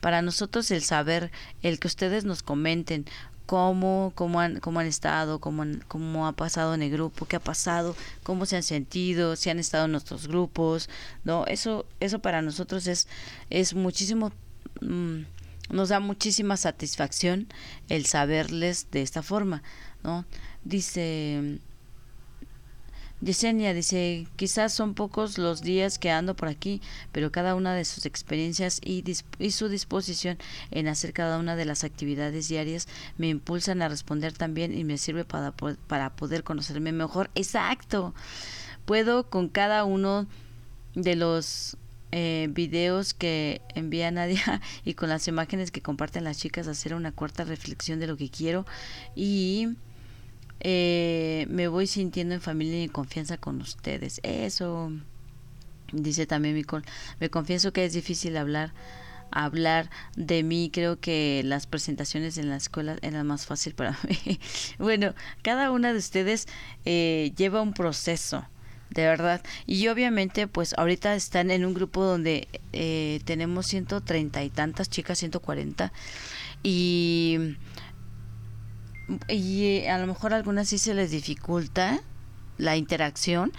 para nosotros el saber el que ustedes nos comenten cómo, cómo, han, cómo han estado, cómo, cómo ha pasado en el grupo, qué ha pasado, cómo se han sentido, si han estado en nuestros grupos, ¿no? Eso, eso para nosotros es, es muchísimo, mm, nos da muchísima satisfacción el saberles de esta forma, ¿no? Dice Yesenia dice, quizás son pocos los días que ando por aquí, pero cada una de sus experiencias y, y, su disposición en hacer cada una de las actividades diarias me impulsan a responder también y me sirve para, para poder conocerme mejor. Exacto. Puedo con cada uno de los eh, videos que envía Nadia y con las imágenes que comparten las chicas hacer una corta reflexión de lo que quiero y eh, me voy sintiendo en familia y en confianza con ustedes. Eso, dice también Micol. Me confieso que es difícil hablar hablar de mí. Creo que las presentaciones en la escuela eran más fácil para mí. bueno, cada una de ustedes eh, lleva un proceso, de verdad. Y obviamente, pues ahorita están en un grupo donde eh, tenemos 130 y tantas chicas, 140. Y y a lo mejor a algunas sí se les dificulta la interacción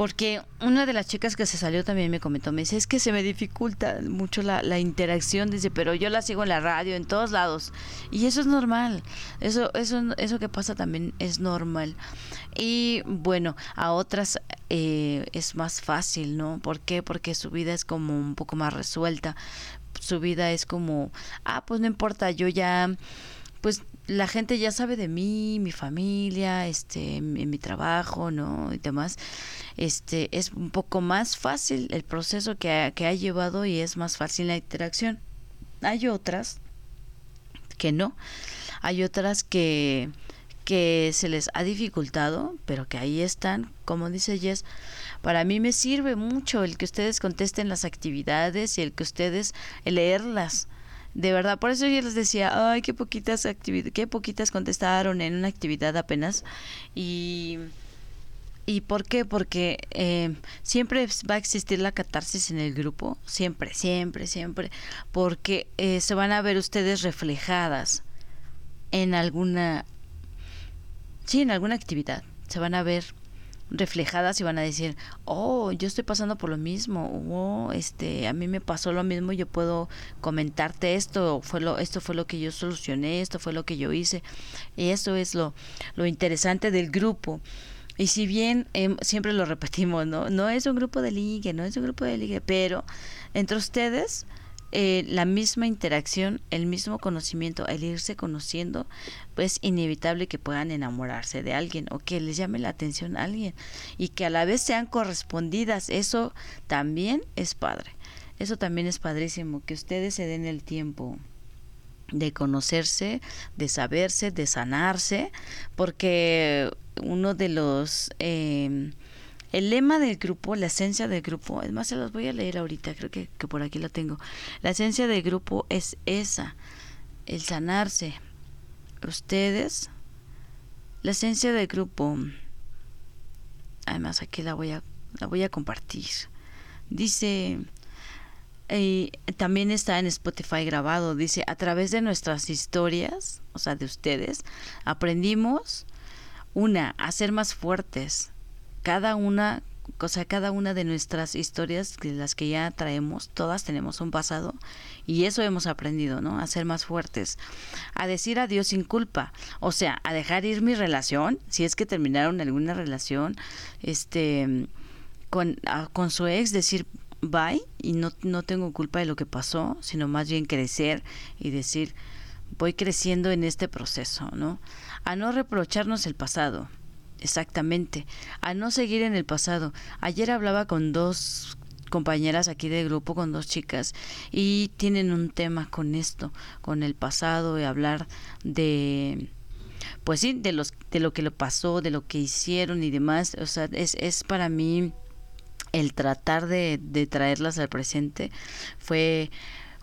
porque una de las chicas que se salió también me comentó, me dice, es que se me dificulta mucho la, la, interacción, dice, pero yo la sigo en la radio, en todos lados, y eso es normal, eso, eso, eso que pasa también es normal. Y bueno, a otras eh, es más fácil, ¿no? ¿Por qué? Porque su vida es como un poco más resuelta, su vida es como, ah, pues no importa, yo ya, pues la gente ya sabe de mí, mi familia, este, en mi trabajo, ¿no? Y demás. Este, es un poco más fácil el proceso que ha, que ha llevado y es más fácil la interacción. Hay otras que no. Hay otras que que se les ha dificultado, pero que ahí están, como dice Jess, para mí me sirve mucho el que ustedes contesten las actividades y el que ustedes leerlas de verdad, por eso yo les decía, ay, qué poquitas qué poquitas contestaron en una actividad apenas. Y, ¿Y por qué? Porque eh, siempre va a existir la catarsis en el grupo, siempre, siempre, siempre, porque eh, se van a ver ustedes reflejadas en alguna, sí, en alguna actividad, se van a ver reflejadas y van a decir, oh, yo estoy pasando por lo mismo, oh, este, a mí me pasó lo mismo, yo puedo comentarte esto, fue lo, esto fue lo que yo solucioné, esto fue lo que yo hice, y eso es lo, lo interesante del grupo. Y si bien em, siempre lo repetimos, ¿no? No es un grupo de ligue, no es un grupo de ligue, pero entre ustedes eh, la misma interacción, el mismo conocimiento, el irse conociendo, pues inevitable que puedan enamorarse de alguien o que les llame la atención a alguien y que a la vez sean correspondidas. Eso también es padre. Eso también es padrísimo, que ustedes se den el tiempo de conocerse, de saberse, de sanarse, porque uno de los... Eh, el lema del grupo, la esencia del grupo, es más, se los voy a leer ahorita, creo que, que por aquí la tengo. La esencia del grupo es esa, el sanarse. Ustedes, la esencia del grupo, además aquí la voy a, la voy a compartir. Dice, y también está en Spotify grabado. Dice, a través de nuestras historias, o sea, de ustedes, aprendimos una, a ser más fuertes. Cada una, o sea, cada una de nuestras historias, las que ya traemos, todas tenemos un pasado y eso hemos aprendido, ¿no? A ser más fuertes. A decir adiós sin culpa, o sea, a dejar ir mi relación, si es que terminaron alguna relación, este, con, a- con su ex, decir bye y no, no tengo culpa de lo que pasó, sino más bien crecer y decir voy creciendo en este proceso, ¿no? A no reprocharnos el pasado, exactamente, a no seguir en el pasado. Ayer hablaba con dos compañeras aquí de grupo, con dos chicas, y tienen un tema con esto, con el pasado y hablar de pues sí, de los de lo que le pasó, de lo que hicieron y demás, o sea, es, es para mí el tratar de, de traerlas al presente fue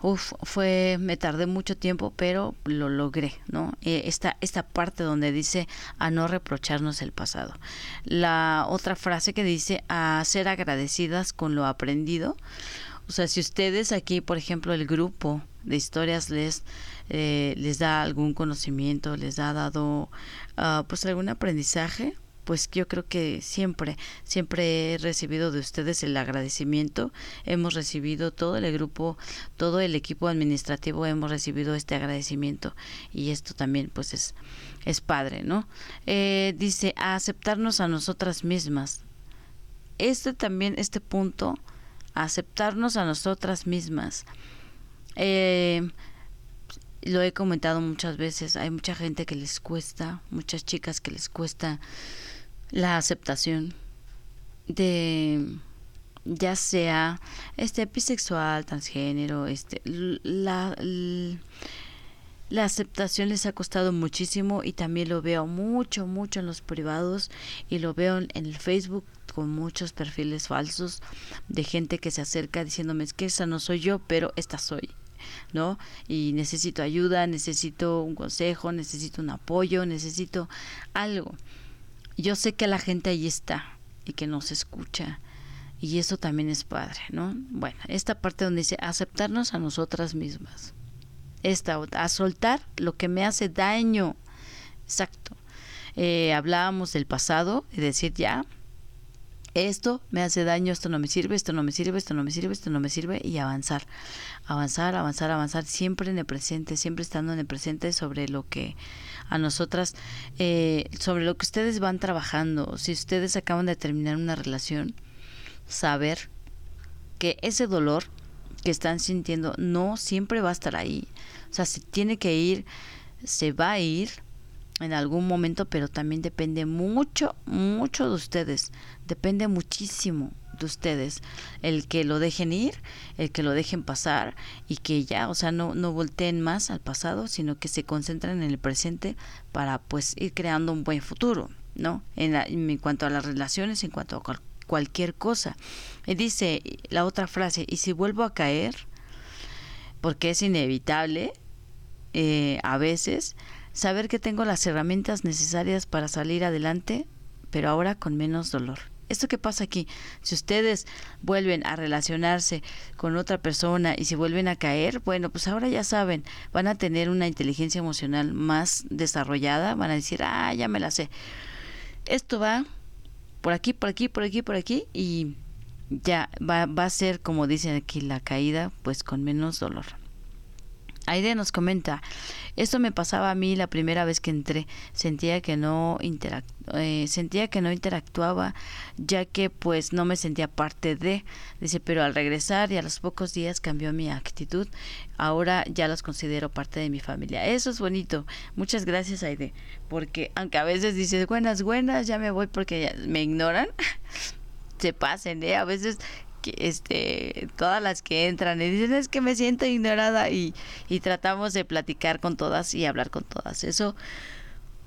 uf, fue me tardé mucho tiempo pero lo logré no Eh, esta esta parte donde dice a no reprocharnos el pasado. La otra frase que dice a ser agradecidas con lo aprendido. O sea si ustedes aquí por ejemplo el grupo de historias les eh, les da algún conocimiento les ha dado ah, pues algún aprendizaje pues yo creo que siempre, siempre he recibido de ustedes el agradecimiento. Hemos recibido todo el grupo, todo el equipo administrativo hemos recibido este agradecimiento y esto también pues es, es padre, ¿no? Eh, dice, a aceptarnos a nosotras mismas. Este también, este punto, aceptarnos a nosotras mismas. Eh, lo he comentado muchas veces, hay mucha gente que les cuesta, muchas chicas que les cuesta la aceptación de ya sea este bisexual, transgénero, este la la aceptación les ha costado muchísimo y también lo veo mucho, mucho en los privados y lo veo en el Facebook con muchos perfiles falsos de gente que se acerca diciéndome es que esa no soy yo, pero esta soy. ¿no? Y necesito ayuda, necesito un consejo, necesito un apoyo, necesito algo. Yo sé que la gente ahí está y que nos escucha y eso también es padre, ¿no? Bueno, esta parte donde dice aceptarnos a nosotras mismas. Esta, a soltar lo que me hace daño. Exacto. Eh, hablábamos del pasado y decir ya, esto me hace daño, esto no me sirve, esto no me sirve, esto no me sirve, esto no me sirve y avanzar, avanzar, avanzar, avanzar, siempre en el presente, siempre estando en el presente sobre lo que a nosotras, eh, sobre lo que ustedes van trabajando. Si ustedes acaban de terminar una relación, saber que ese dolor que están sintiendo no siempre va a estar ahí. O sea, se tiene que ir, se va a ir en algún momento, pero también depende mucho, mucho de ustedes. Depende muchísimo de ustedes. El que lo dejen ir, el que lo dejen pasar y que ya, o sea, no, no volteen más al pasado, sino que se concentren en el presente para pues ir creando un buen futuro, ¿no? En, la- en cuanto a las relaciones, en cuanto a cual- cualquier cosa. Y dice la otra frase, y si vuelvo a caer, porque es inevitable, eh, a veces, saber que tengo las herramientas necesarias para salir adelante, pero ahora con menos dolor. Esto que pasa aquí, si ustedes vuelven a relacionarse con otra persona y si vuelven a caer, bueno, pues ahora ya saben, van a tener una inteligencia emocional más desarrollada, van a decir, ah, ya me la sé. Esto va por aquí, por aquí, por aquí, por aquí y ya va, va a ser, como dicen aquí, la caída, pues con menos dolor. Aide nos comenta, esto me pasaba a mí la primera vez que entré, sentía que no eh, sentía que no interactuaba, ya que pues no me sentía parte de, dice, pero al regresar y a los pocos días cambió mi actitud, ahora ya los considero parte de mi familia. Eso es bonito. Muchas gracias Aide, porque aunque a veces dices, buenas, buenas, ya me voy porque me ignoran, se pasen, ¿eh? A veces este todas las que entran y dicen es que me siento ignorada y, y tratamos de platicar con todas y hablar con todas. Eso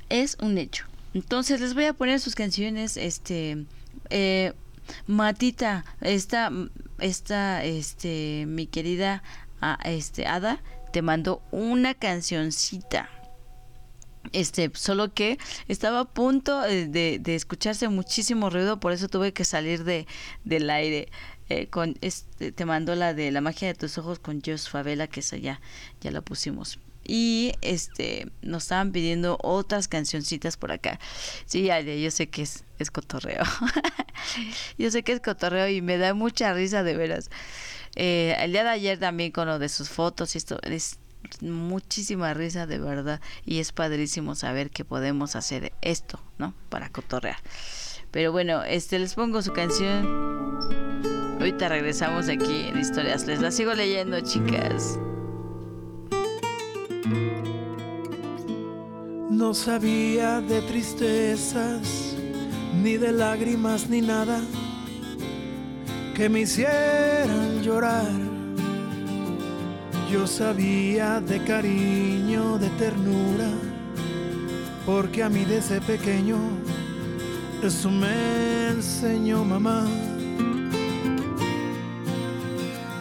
es un hecho. Entonces les voy a poner sus canciones, este eh, Matita, esta, esta, este, mi querida ah, este, Ada, te mandó una cancioncita. Este, solo que estaba a punto eh, de, de escucharse muchísimo ruido, por eso tuve que salir de, del aire. Eh, con este, te mando la de la magia de tus ojos con Jos Favela, que esa ya, ya la pusimos. Y este nos estaban pidiendo otras cancioncitas por acá. Sí, ya, yo sé que es, es cotorreo. yo sé que es cotorreo y me da mucha risa de veras. Eh, el día de ayer también con lo de sus fotos y esto es muchísima risa de verdad y es padrísimo saber que podemos hacer esto, ¿no? Para cotorrear. Pero bueno, este les pongo su canción. Ahorita regresamos aquí en historias. Les la sigo leyendo, chicas. No sabía de tristezas, ni de lágrimas, ni nada que me hicieran llorar. Yo sabía de cariño, de ternura, porque a mí desde pequeño eso me enseñó mamá.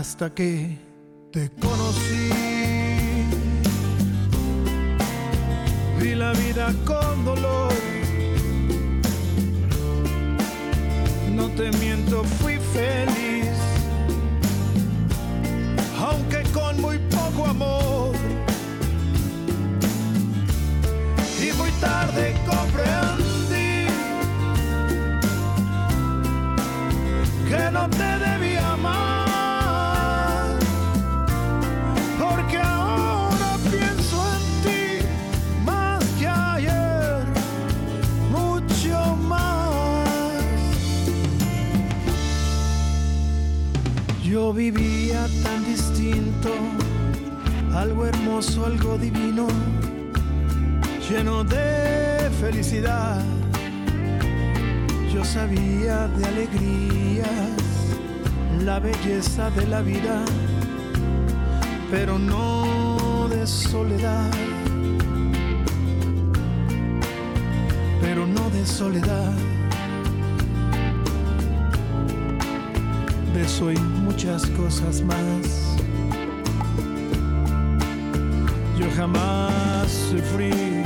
Hasta que te conocí. Vi la vida con dolor. No te miento, fui algo hermoso, algo divino, lleno de felicidad. Yo sabía de alegrías, la belleza de la vida, pero no de soledad. Pero no de soledad. De eso y muchas cosas más. Jamás sufrí.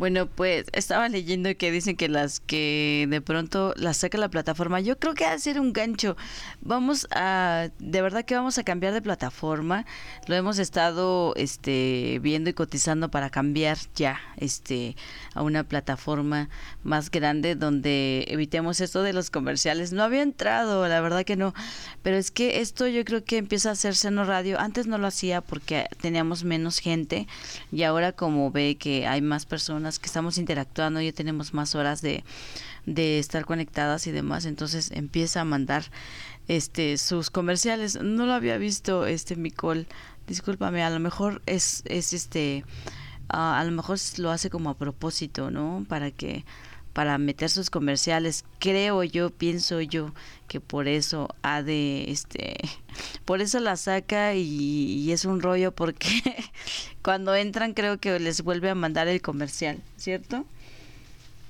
Bueno, pues estaba leyendo que dicen que las que de pronto las saca la plataforma, yo creo que va a ser un gancho. Vamos a, de verdad que vamos a cambiar de plataforma. Lo hemos estado este viendo y cotizando para cambiar ya este a una plataforma más grande donde evitemos esto de los comerciales. No había entrado, la verdad que no, pero es que esto yo creo que empieza a hacer seno radio. Antes no lo hacía porque teníamos menos gente y ahora como ve que hay más personas que estamos interactuando, ya tenemos más horas de, de estar conectadas y demás, entonces empieza a mandar este sus comerciales. No lo había visto este Micol. Discúlpame, a lo mejor es es este ah, a lo mejor lo hace como a propósito, ¿no? Para que para meter sus comerciales. Creo yo, pienso yo que por eso ha de, este, por eso la saca y, es un rollo porque cuando entran creo que les vuelve a mandar el comercial, ¿cierto?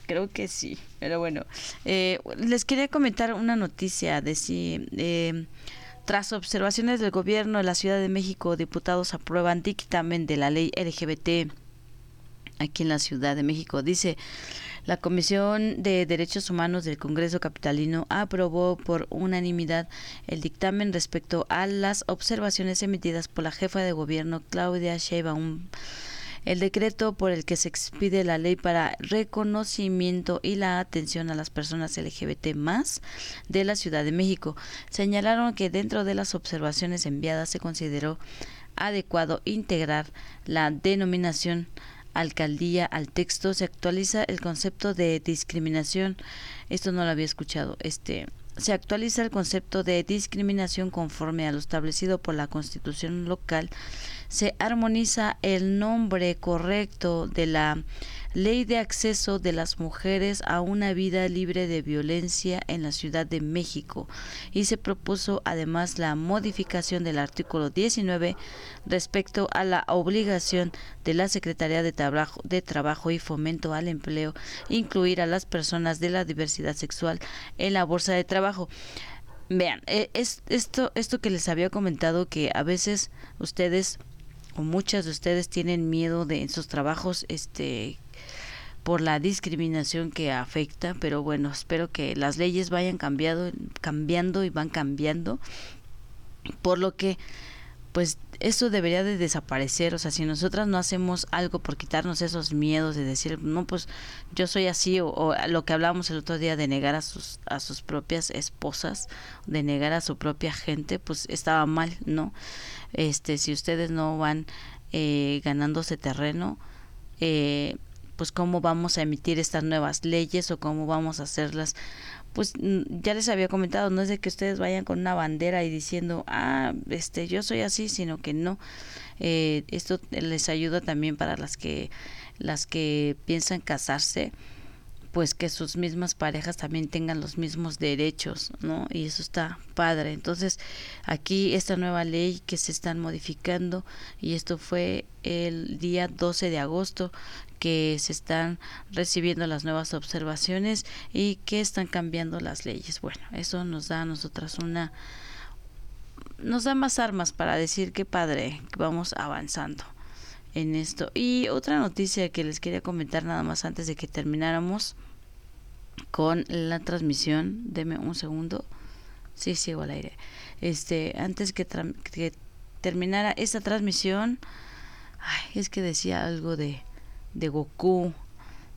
Creo que sí, pero bueno. Eh, les quería comentar una noticia de si... Eh, tras observaciones del gobierno de la Ciudad de México, diputados aprueban dictamen de la ley LGBT aquí en la Ciudad de México. Dice, la Comisión de Derechos Humanos del Congreso Capitalino aprobó por unanimidad el dictamen respecto a las observaciones emitidas por la jefa de gobierno Claudia Sheinbaum el decreto por el que se expide la ley para reconocimiento y la atención a las personas LGBT más de la Ciudad de México. Señalaron que dentro de las observaciones enviadas se consideró adecuado integrar la denominación alcaldía al texto se actualiza el concepto de discriminación. Esto no lo había escuchado. Este se actualiza el concepto de discriminación conforme a lo establecido por la Constitución local, se armoniza el nombre correcto de la Ley de Acceso de las Mujeres a una vida libre de violencia en la Ciudad de México y se propuso además la modificación del artículo 19 respecto a la obligación de la Secretaría de Trabajo, de Trabajo y Fomento al Empleo incluir a las personas de la diversidad sexual en la bolsa de trabajo. Vean, eh, es esto, esto que les había comentado que a veces ustedes o muchas de ustedes tienen miedo de en sus trabajos este por la discriminación que afecta, pero bueno, espero que las leyes vayan cambiando, cambiando y van cambiando, por lo que pues eso debería de desaparecer, o sea, si nosotras no hacemos algo por quitarnos esos miedos de decir, no, pues yo soy así, o, lo que hablábamos el otro día de negar a sus, a sus propias esposas, de negar a su propia gente, pues estaba mal, ¿no? Este, si ustedes no van eh, ganándose terreno, eh, pues cómo vamos a emitir estas nuevas leyes o cómo vamos a hacerlas pues ya les había comentado, no es de que ustedes vayan con una bandera y diciendo, ah, este, yo soy así, sino que no. Eh, esto les ayuda también para las que, las que piensan casarse, pues que sus mismas parejas también tengan los mismos derechos, ¿no? Y eso está padre. Entonces, aquí esta nueva ley que se están modificando y esto fue el día 12 de agosto que se están recibiendo las nuevas observaciones y que están cambiando las leyes. Bueno, eso nos da a nosotras una nos da más armas para decir que padre, vamos avanzando en esto. Y otra noticia que les quería comentar nada más antes de que termináramos con la transmisión, deme un segundo. Sí, sigo al aire. Este, antes que, terminara esta transmisión, ay, es que decía algo de de Goku.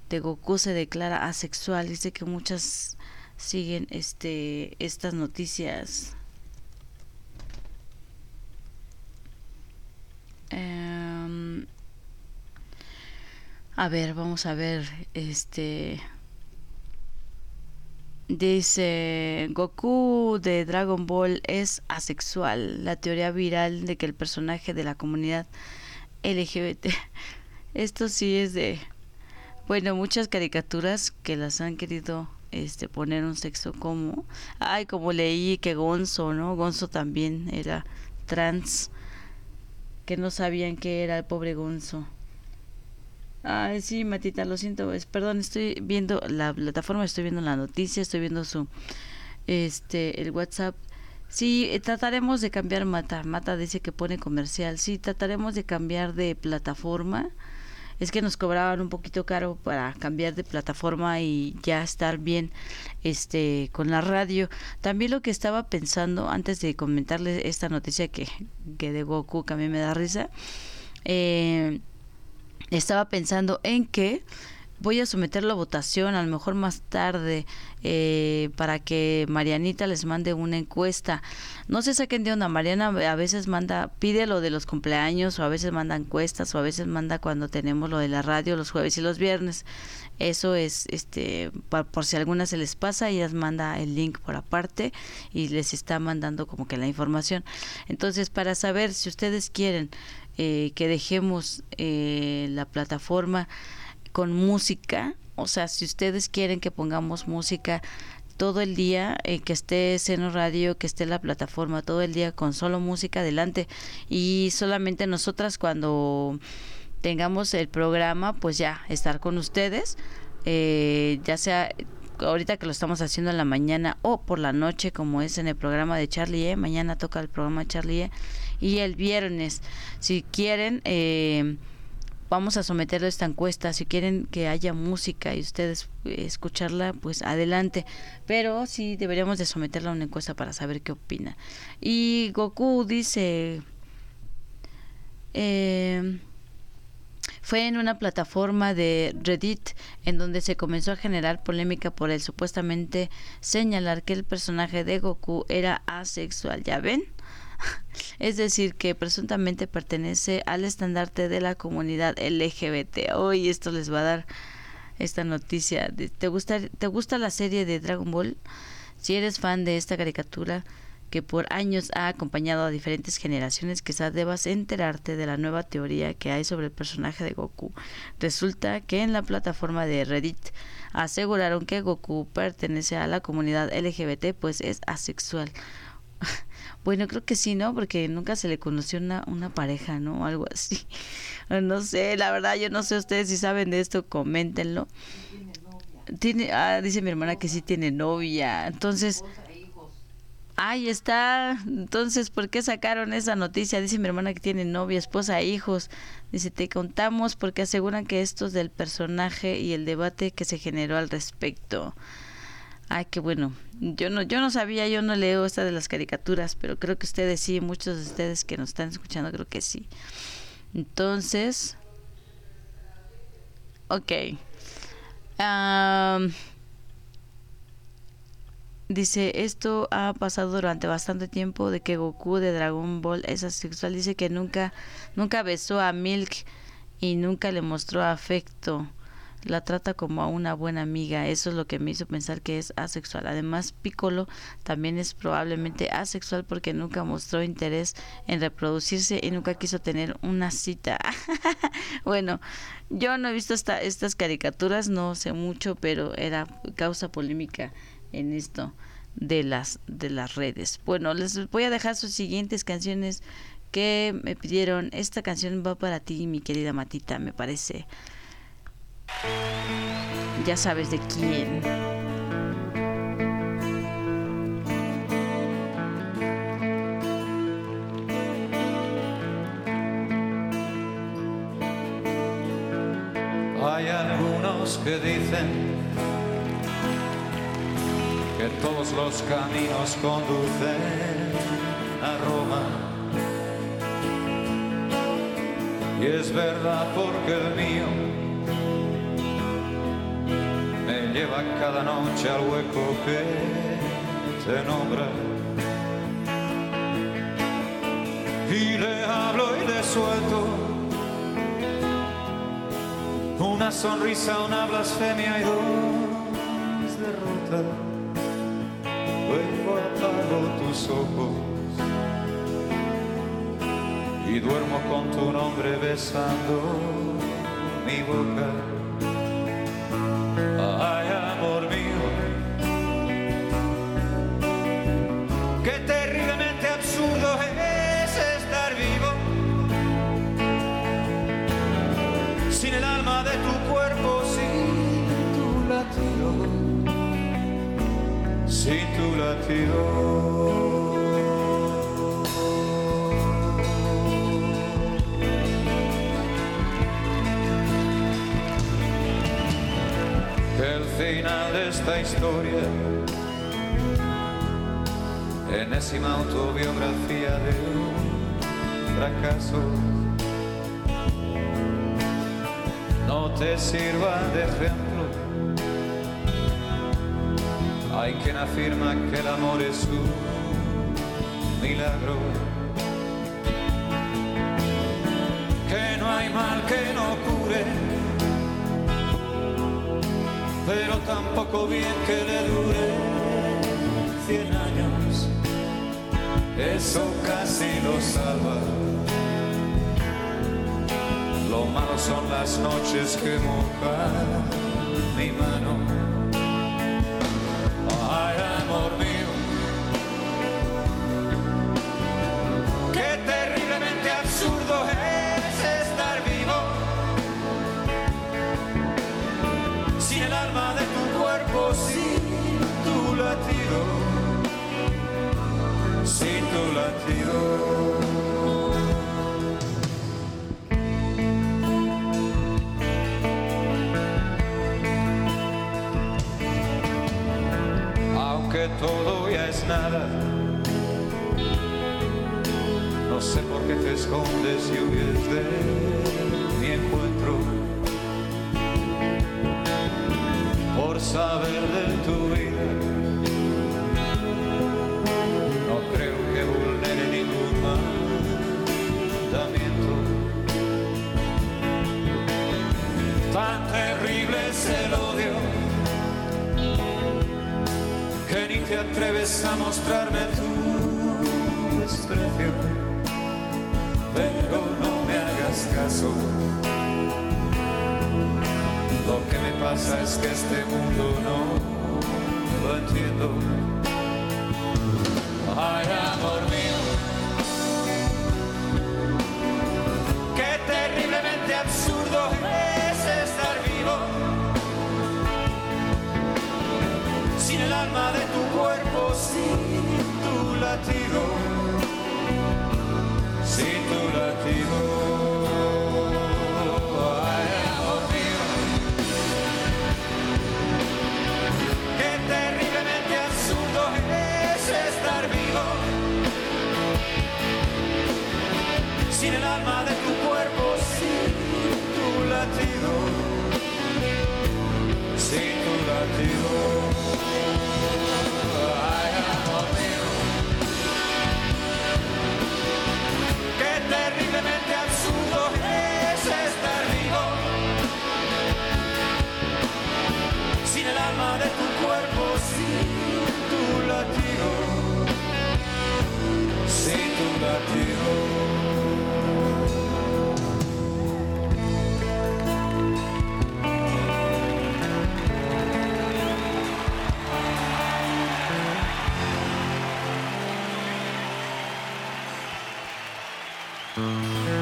De Goku se declara asexual. Dice que muchas siguen este estas noticias. Em, a ver, vamos a ver. Este. Dice Goku de Dragon Ball es asexual. La teoría viral de que el personaje de la comunidad LGBT esto sí es de, bueno, muchas caricaturas que las han querido este poner un sexo como, ay, como leí que Gonzo, ¿no? Gonzo también era trans, que no sabían que era el pobre Gonzo. Ay, sí, Matita, lo siento, es, perdón, estoy viendo la plataforma, estoy viendo la noticia, estoy viendo su, este, el WhatsApp. Sí, eh, trataremos de cambiar Mata. Mata dice que pone comercial. Sí, trataremos de cambiar de plataforma es que nos cobraban un poquito caro para cambiar de plataforma y ya estar bien este con la radio. También lo que estaba pensando antes de comentarles esta noticia que, que de Goku que a me da risa, eh, estaba pensando en que voy a someterlo a votación, a lo mejor más tarde, eh, para que Marianita les mande una encuesta. No se saquen de onda, Mariana a veces manda, pide lo de los cumpleaños, o a veces manda encuestas, o a veces manda cuando tenemos lo de la radio los jueves y los viernes. Eso es, este, por, si alguna se les pasa, ellas manda el link por aparte y les está mandando como que la información. Entonces, para saber si ustedes quieren eh, que dejemos eh, la plataforma, con música, o sea, si ustedes quieren que pongamos música todo el día, eh, que esté Seno Radio, que esté la plataforma todo el día con solo música adelante. Y solamente nosotras cuando tengamos el programa, pues ya estar con ustedes, eh, ya sea ahorita que lo estamos haciendo en la mañana o por la noche como es en el programa de Charlie E, mañana toca el programa Charlie E y el viernes, si quieren eh, vamos a someterlo a esta encuesta. Si quieren que haya música y ustedes eh, escucharla, pues adelante. Pero sí deberíamos de someterla a una encuesta para saber qué opina. Y Goku dice... Eh, Fue en una plataforma de Reddit en donde se comenzó a generar polémica por el supuestamente señalar que el personaje de Goku era asexual. ¿Ya ven? Es decir, que presuntamente pertenece al estandarte de la comunidad LGBT. Hoy esto les va a dar esta noticia. ¿Te gusta, ¿Te gusta la serie de Dragon Ball? Si eres fan de esta caricatura que por años ha acompañado a diferentes generaciones, quizás debas enterarte de la nueva teoría que hay sobre el personaje de Goku. Resulta que en la plataforma de Reddit aseguraron que Goku pertenece a la comunidad LGBT, pues es asexual. Bueno, creo que sí, ¿no? Porque nunca se le conoció una, una pareja, ¿no? Algo así. No sé, la verdad, yo no sé ustedes si saben de esto, coméntenlo. Tiene, ah, dice mi hermana que sí tiene novia. Entonces, ahí está. Entonces, ¿por qué sacaron esa noticia? Dice mi hermana que tiene novia, esposa, hijos. Dice, te contamos porque aseguran que esto es del personaje y el debate que se generó al respecto. Ay, qué bueno. Yo no, yo no sabía, yo no leo esta de las caricaturas, pero creo que ustedes sí, muchos de ustedes que nos están escuchando, creo que sí. Entonces, ok. Dice, esto ha pasado durante bastante tiempo de que Goku de Dragon Ball es asexual. Dice que nunca, nunca besó a Milk y nunca le mostró afecto. La trata como a una buena amiga. Eso es lo que me hizo pensar que es asexual. Además, Piccolo también es probablemente asexual porque nunca mostró interés en reproducirse y nunca quiso tener una cita. bueno, yo no he visto esta, estas caricaturas, no sé mucho, pero era causa polémica en esto de las de las redes. Bueno, les voy a dejar sus siguientes canciones que me pidieron. Esta canción va para ti, mi querida Matita, me parece. Ya sabes de quién. Hay algunos que dicen que todos los caminos conducen a Roma. Y es verdad porque el mío lleva cada noche al hueco que te nombra. Y le hablo y le suelto una sonrisa, una blasfemia y dos derrotas. Luego apago tus ojos y duermo con tu nombre besando mi boca. El final de esta historia, enésima autobiografía de un fracaso. no te sirva de ejemplo. Hay quien afirma que el amor es un milagro, que no hay mal que no cure, pero tampoco bien que le dure cien años, eso casi lo salva. Lo malo son las noches que mojan mi mano. que todo ya es nada. No sé por qué te escondes y huyes de mi encuentro. Por saber de tu vida. A mostrarme tu desprecio, pero no me hagas caso. Lo que me pasa es que este mundo no lo entiendo. Mm-hmm.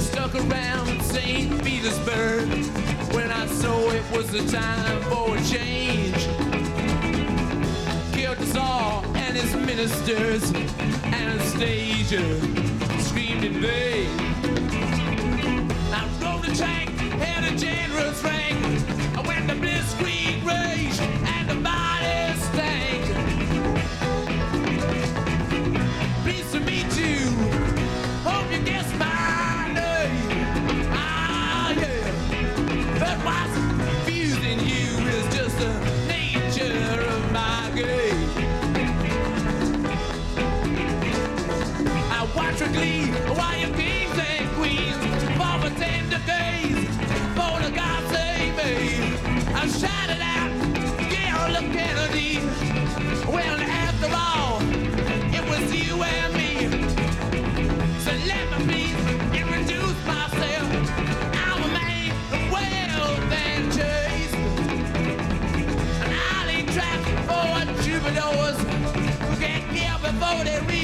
Stuck around St. Petersburg when I saw it was the time for a change. Killed the Tsar and his ministers, Anastasia screamed in vain. I rode a tank, had a generous how they.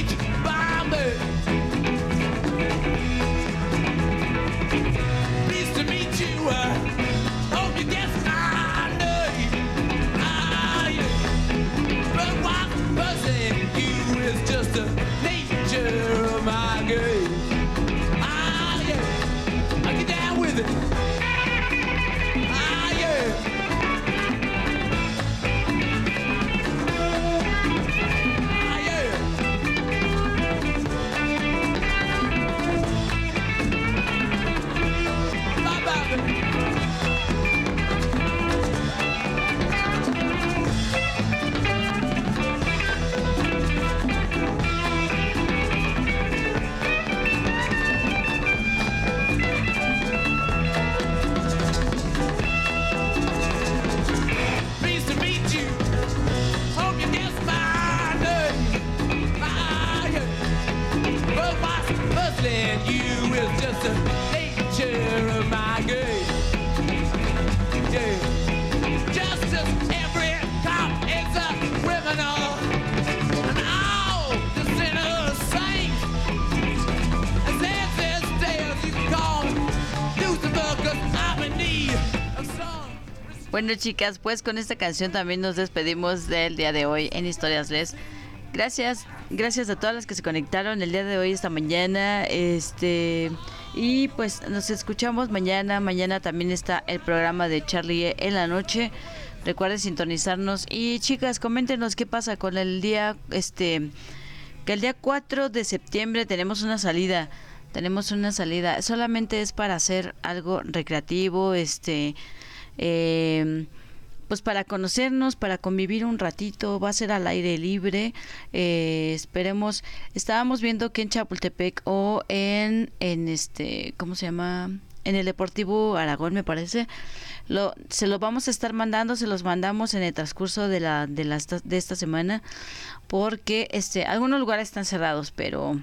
Bueno, chicas, pues con esta canción también nos despedimos del día de hoy en Historias Les. Gracias, gracias a todas las que se conectaron el día de hoy, esta mañana. Este. Y pues nos escuchamos mañana. Mañana también está el programa de Charlie en la noche. Recuerden sintonizarnos. Y chicas, coméntenos qué pasa con el día. Este. Que el día 4 de septiembre tenemos una salida. Tenemos una salida. Solamente es para hacer algo recreativo. Este eh, pues para conocernos, para convivir un ratito, va a ser al aire libre. eh, esperemos, estábamos viendo que en Chapultepec o en, en este, ¿cómo se llama? En el Deportivo Aragón, me parece. Lo, se lo vamos a estar mandando, se los mandamos en el transcurso de la, de la de esta semana, porque este, algunos lugares están cerrados, pero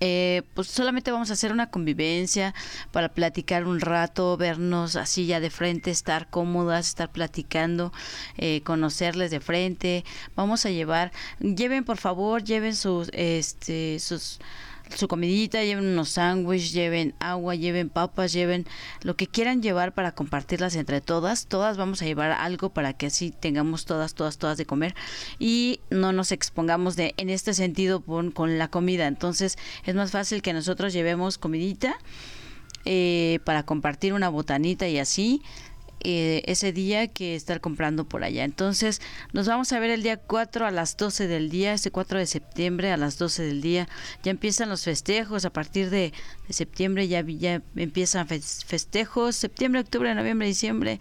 eh, pues solamente vamos a hacer una convivencia para platicar un rato, vernos así ya de frente, estar cómodas, estar platicando, eh, conocerles de frente. Vamos a llevar, lleven por favor, lleven sus, este, sus su comidita, lleven unos sándwiches, lleven agua, lleven papas, lleven lo que quieran llevar para compartirlas entre todas. Todas vamos a llevar algo para que así tengamos todas, todas, todas de comer y no nos expongamos de en este sentido con, con la comida. Entonces es más fácil que nosotros llevemos comidita eh, para compartir una botanita y así eh, ese día que estar comprando por allá. Entonces, nos vamos a ver el día 4 a las 12 del día, este 4 de septiembre a las 12 del día. Ya empiezan los festejos, a partir de, de septiembre ya, ya empiezan fes- festejos, septiembre, octubre, noviembre, diciembre,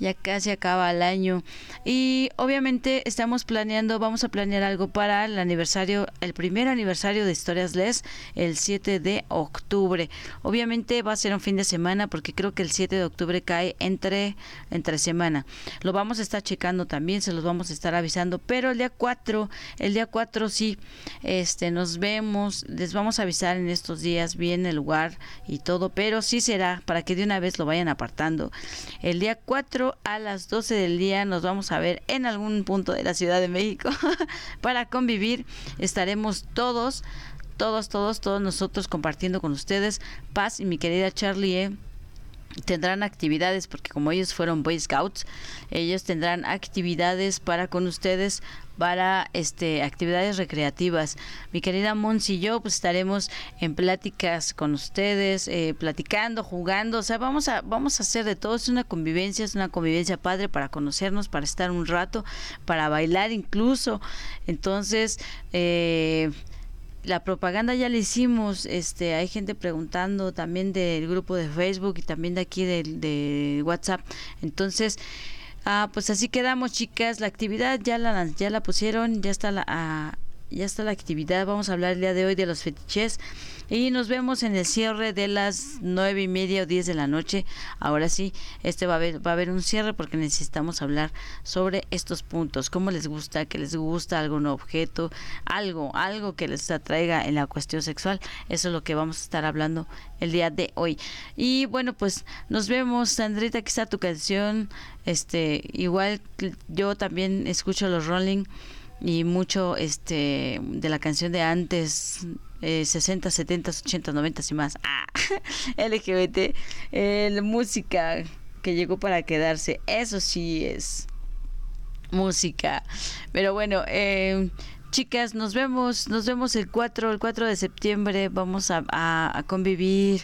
ya casi acaba el año. Y obviamente estamos planeando, vamos a planear algo para el aniversario, el primer aniversario de Historias Les, el 7 de octubre. Obviamente va a ser un fin de semana porque creo que el 7 de octubre cae entre entre semana. Lo vamos a estar checando también, se los vamos a estar avisando, pero el día 4, el día 4 sí, este, nos vemos, les vamos a avisar en estos días bien el lugar y todo, pero sí será para que de una vez lo vayan apartando. El día 4 a las 12 del día nos vamos a ver en algún punto de la Ciudad de México para convivir. Estaremos todos, todos, todos, todos nosotros compartiendo con ustedes. Paz y mi querida Charlie. Tendrán actividades porque como ellos fueron Boy Scouts ellos tendrán actividades para con ustedes para este actividades recreativas. Mi querida Mons y yo pues estaremos en pláticas con ustedes eh, platicando jugando o sea vamos a vamos a hacer de todo. Es una convivencia es una convivencia padre para conocernos para estar un rato para bailar incluso. Entonces eh, la propaganda ya la hicimos, este, hay gente preguntando también del grupo de Facebook y también de aquí de, de WhatsApp. Entonces, ah, pues así quedamos, chicas. La actividad ya la ya la pusieron, ya está la ah, ya está la actividad. Vamos a hablar el día de hoy de los fetiches y nos vemos en el cierre de las nueve y media o diez de la noche. Ahora sí, este va a haber va a haber un cierre porque necesitamos hablar sobre estos puntos. Cómo les gusta, que les gusta algún objeto, algo, algo que les atraiga en la cuestión sexual. Eso es lo que vamos a estar hablando el día de hoy. Y bueno, pues nos vemos, Sandrita, aquí está tu canción. Este, igual yo también escucho los Rolling y mucho este de la canción de antes eh, 60, 70, 80, 90 y más. Ah, LGBT, eh, la música que llegó para quedarse. Eso sí es música. Pero bueno, eh, Chicas, nos vemos, nos vemos el 4, el 4 de septiembre. Vamos a, convivir.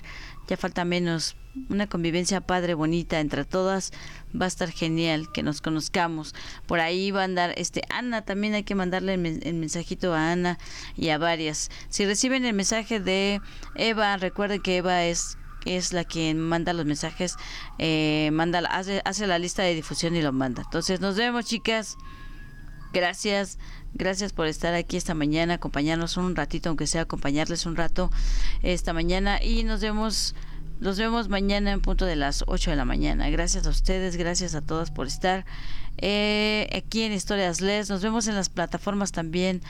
Ya falta menos. Una convivencia padre, bonita entre todas. Va a estar genial que nos conozcamos. Por ahí va a andar este Ana. También hay que mandarle el, men- el mensajito a Ana y a varias. Si reciben el mensaje de Eva, recuerden que Eva es es la que manda los mensajes, eh, manda, hace, hace la lista de difusión y lo manda. Entonces nos vemos, chicas. Gracias, gracias por estar aquí esta mañana, acompañarnos un ratito, aunque sea acompañarles un rato esta mañana y nos vemos, nos vemos mañana en punto de las 8 de la mañana. Gracias a ustedes, gracias a todas por estar eh, aquí en Historias Les. Nos vemos en las plataformas también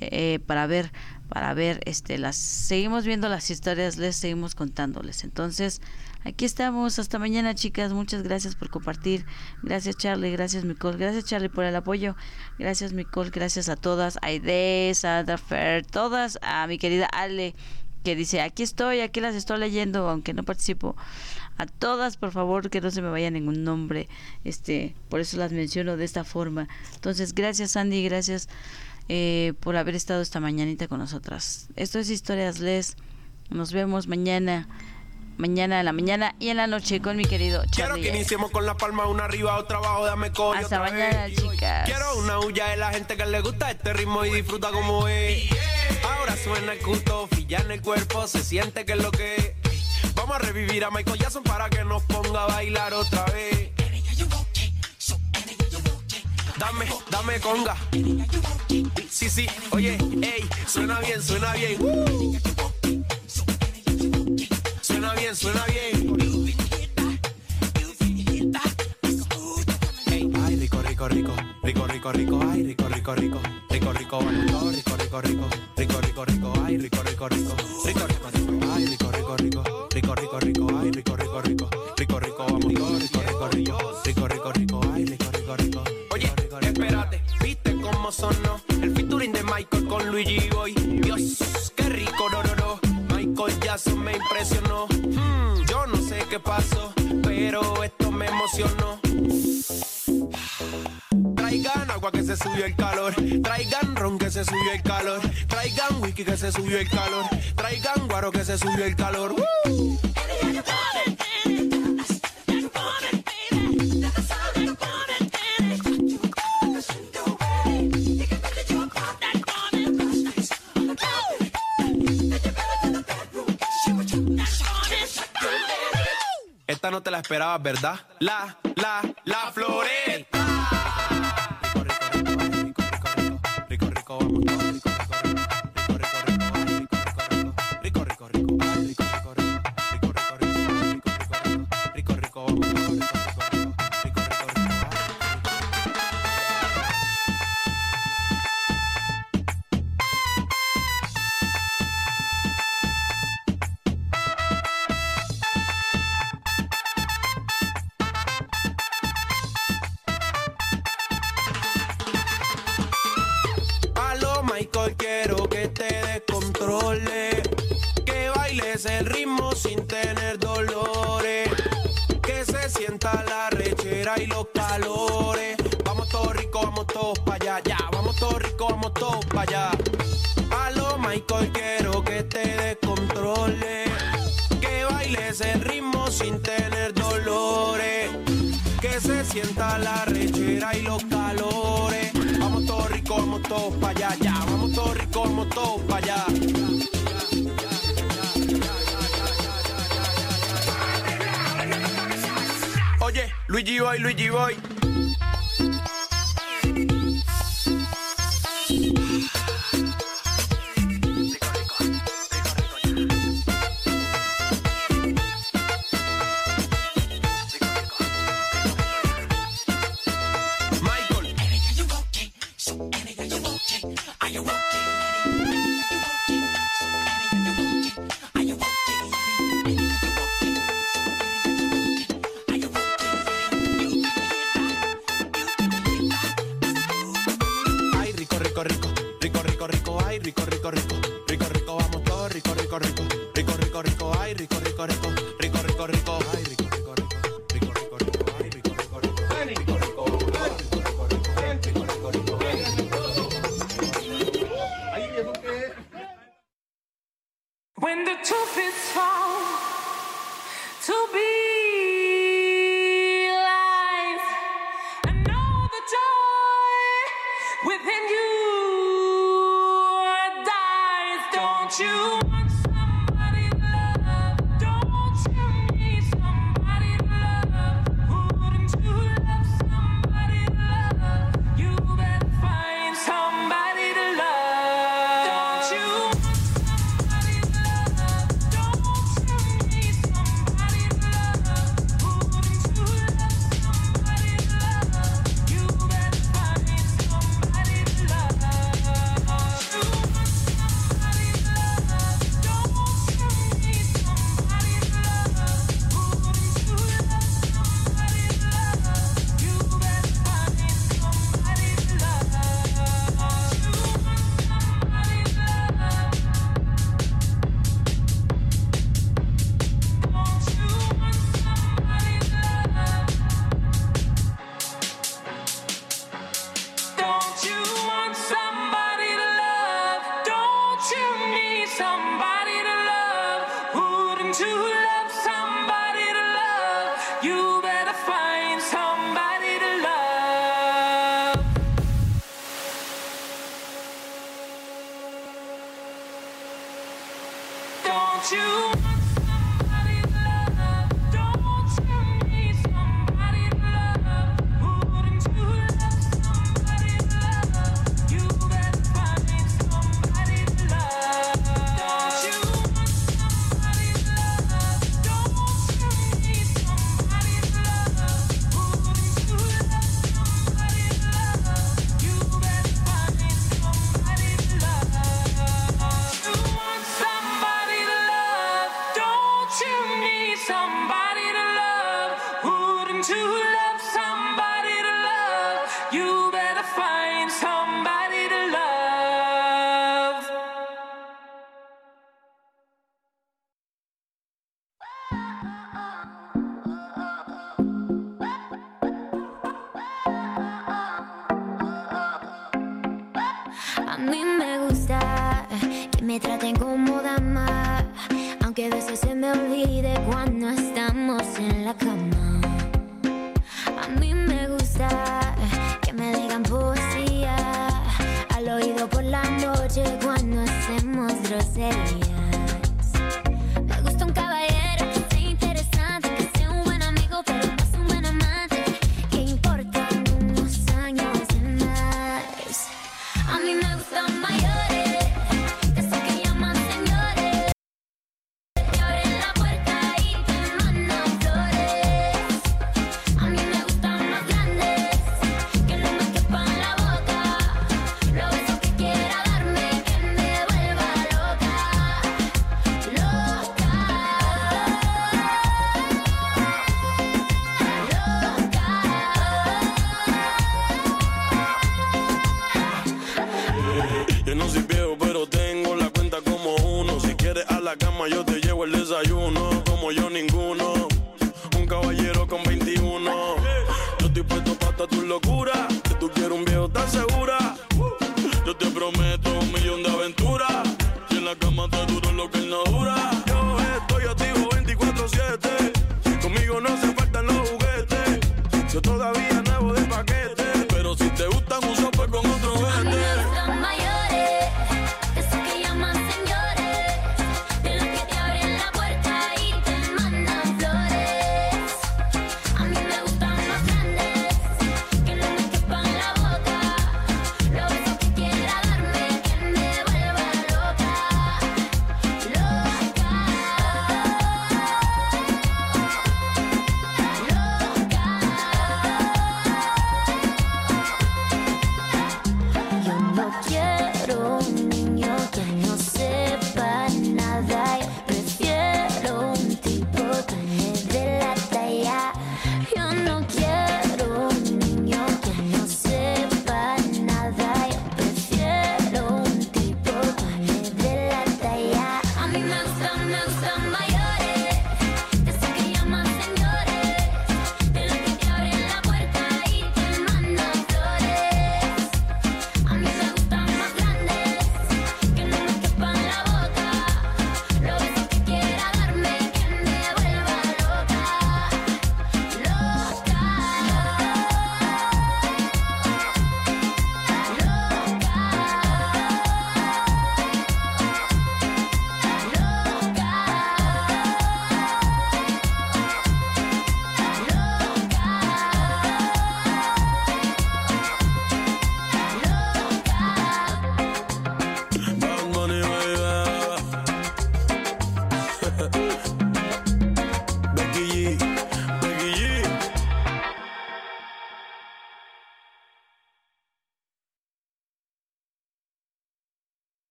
eh, para ver, para ver, este, las, seguimos viendo las historias Les, seguimos contándoles. Entonces, aquí estamos. Hasta mañana, chicas. Muchas gracias por compartir. Gracias, Charlie. Gracias, Nicole. Gracias, Charlie, por el apoyo. Gracias, Nicole. Gracias a todas. Aide, Sandra, Fer, todas. A mi querida Ale, que dice, aquí estoy, aquí las estoy leyendo, aunque no participo. A todas, por favor, que no se me vaya ningún nombre. Este, por eso las menciono de esta forma. Entonces, gracias, Andy. Gracias eh, por haber estado esta mañanita con nosotras. Esto es Historias Les. Nos vemos mañana. Mañana en la mañana y en la noche con mi querido Quiero Charlie. que iniciemos con la palma una arriba, otra abajo, dame coño Hasta otra mañana, vez. chicas. Quiero una huya de la gente que le gusta este ritmo y disfruta como es. Ahora suena el culto, ya en el cuerpo, se siente que es lo que es. Vamos a revivir a Michael Jackson para que nos ponga a bailar otra vez. Dame, dame conga. Sí, sí, oye, ey, suena bien, suena bien. Uh. Suena bien, suena bien. Ay, rico, rico, rico, rico, rico, rico, ay, rico, rico, rico, rico, rico, todos, rico, rico, rico, rico, rico, rico, ay, rico, rico, rico, rico, rico, rico, ay, rico, rico, rico, rico, rico, rico, ay, rico, rico, rico, rico, rico, vamos rico, rico, rico, rico, rico, rico, ay, rico, rico, rico. Oye, espérate, viste cómo sonó el featuring de Michael con Luigi Boy. Dios, qué rico, no, no, no. Michael Jackson me impresionó. Hmm, yo no sé qué pasó, pero esto me emocionó. Agua que se subió el calor. Traigan ron que se subió el calor. Traigan whisky que se subió el calor. Traigan guaro que se subió el calor. Esta no te la esperabas, ¿verdad? La, la, la floreta. Vamos todos ricos, vamos todos para allá, ya, vamos todos ricos, vamos todos para allá. Luigi Boy, Luigi Boy.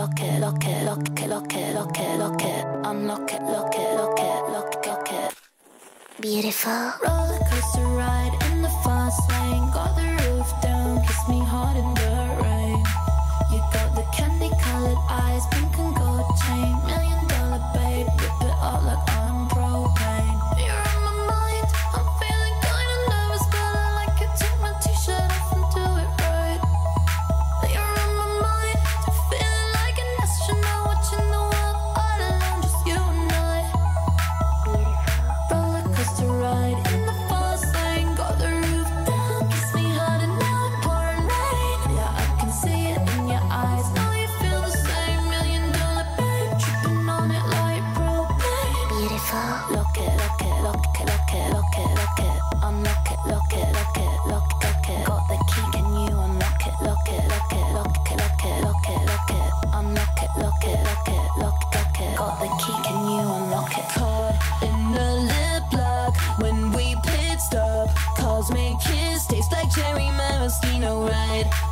lock it, lock it, lock it, lock it, lock it, lock it, unlock it, lock it, lock it, lock it, lock it. Beautiful. Roller coaster ride in the fast lane, got the roof down, kiss me hard and side.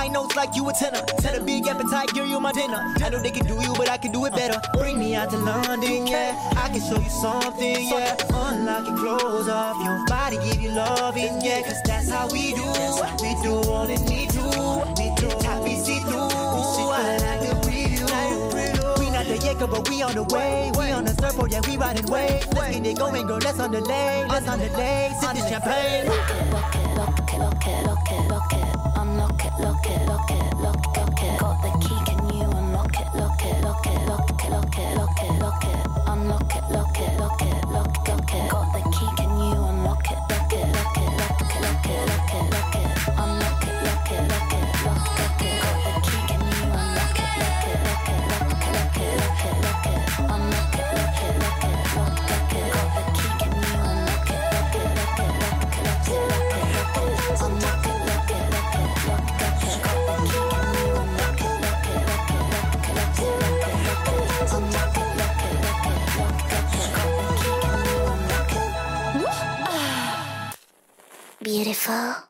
high notes like you a tenor. Set a big appetite, girl, you my dinner. I know they can do you, but I can do it better. Bring me out to London, yeah. I can show you something, yeah. Unlock your clothes off your body, give you loving, yeah. Cause that's how we do. We do all to we do. We do how we see through. I like the preview not the yaka, but we on the way. We on the surfboard, oh yeah, we riding way. Let's get it going, girl. Let's on the lay, let's on the lay. Sip the champagne. It, it, it, it, it, it lock it, lock it, lock it, lock it, unlock it, lock it, lock it, lock it, lock it, got beautiful.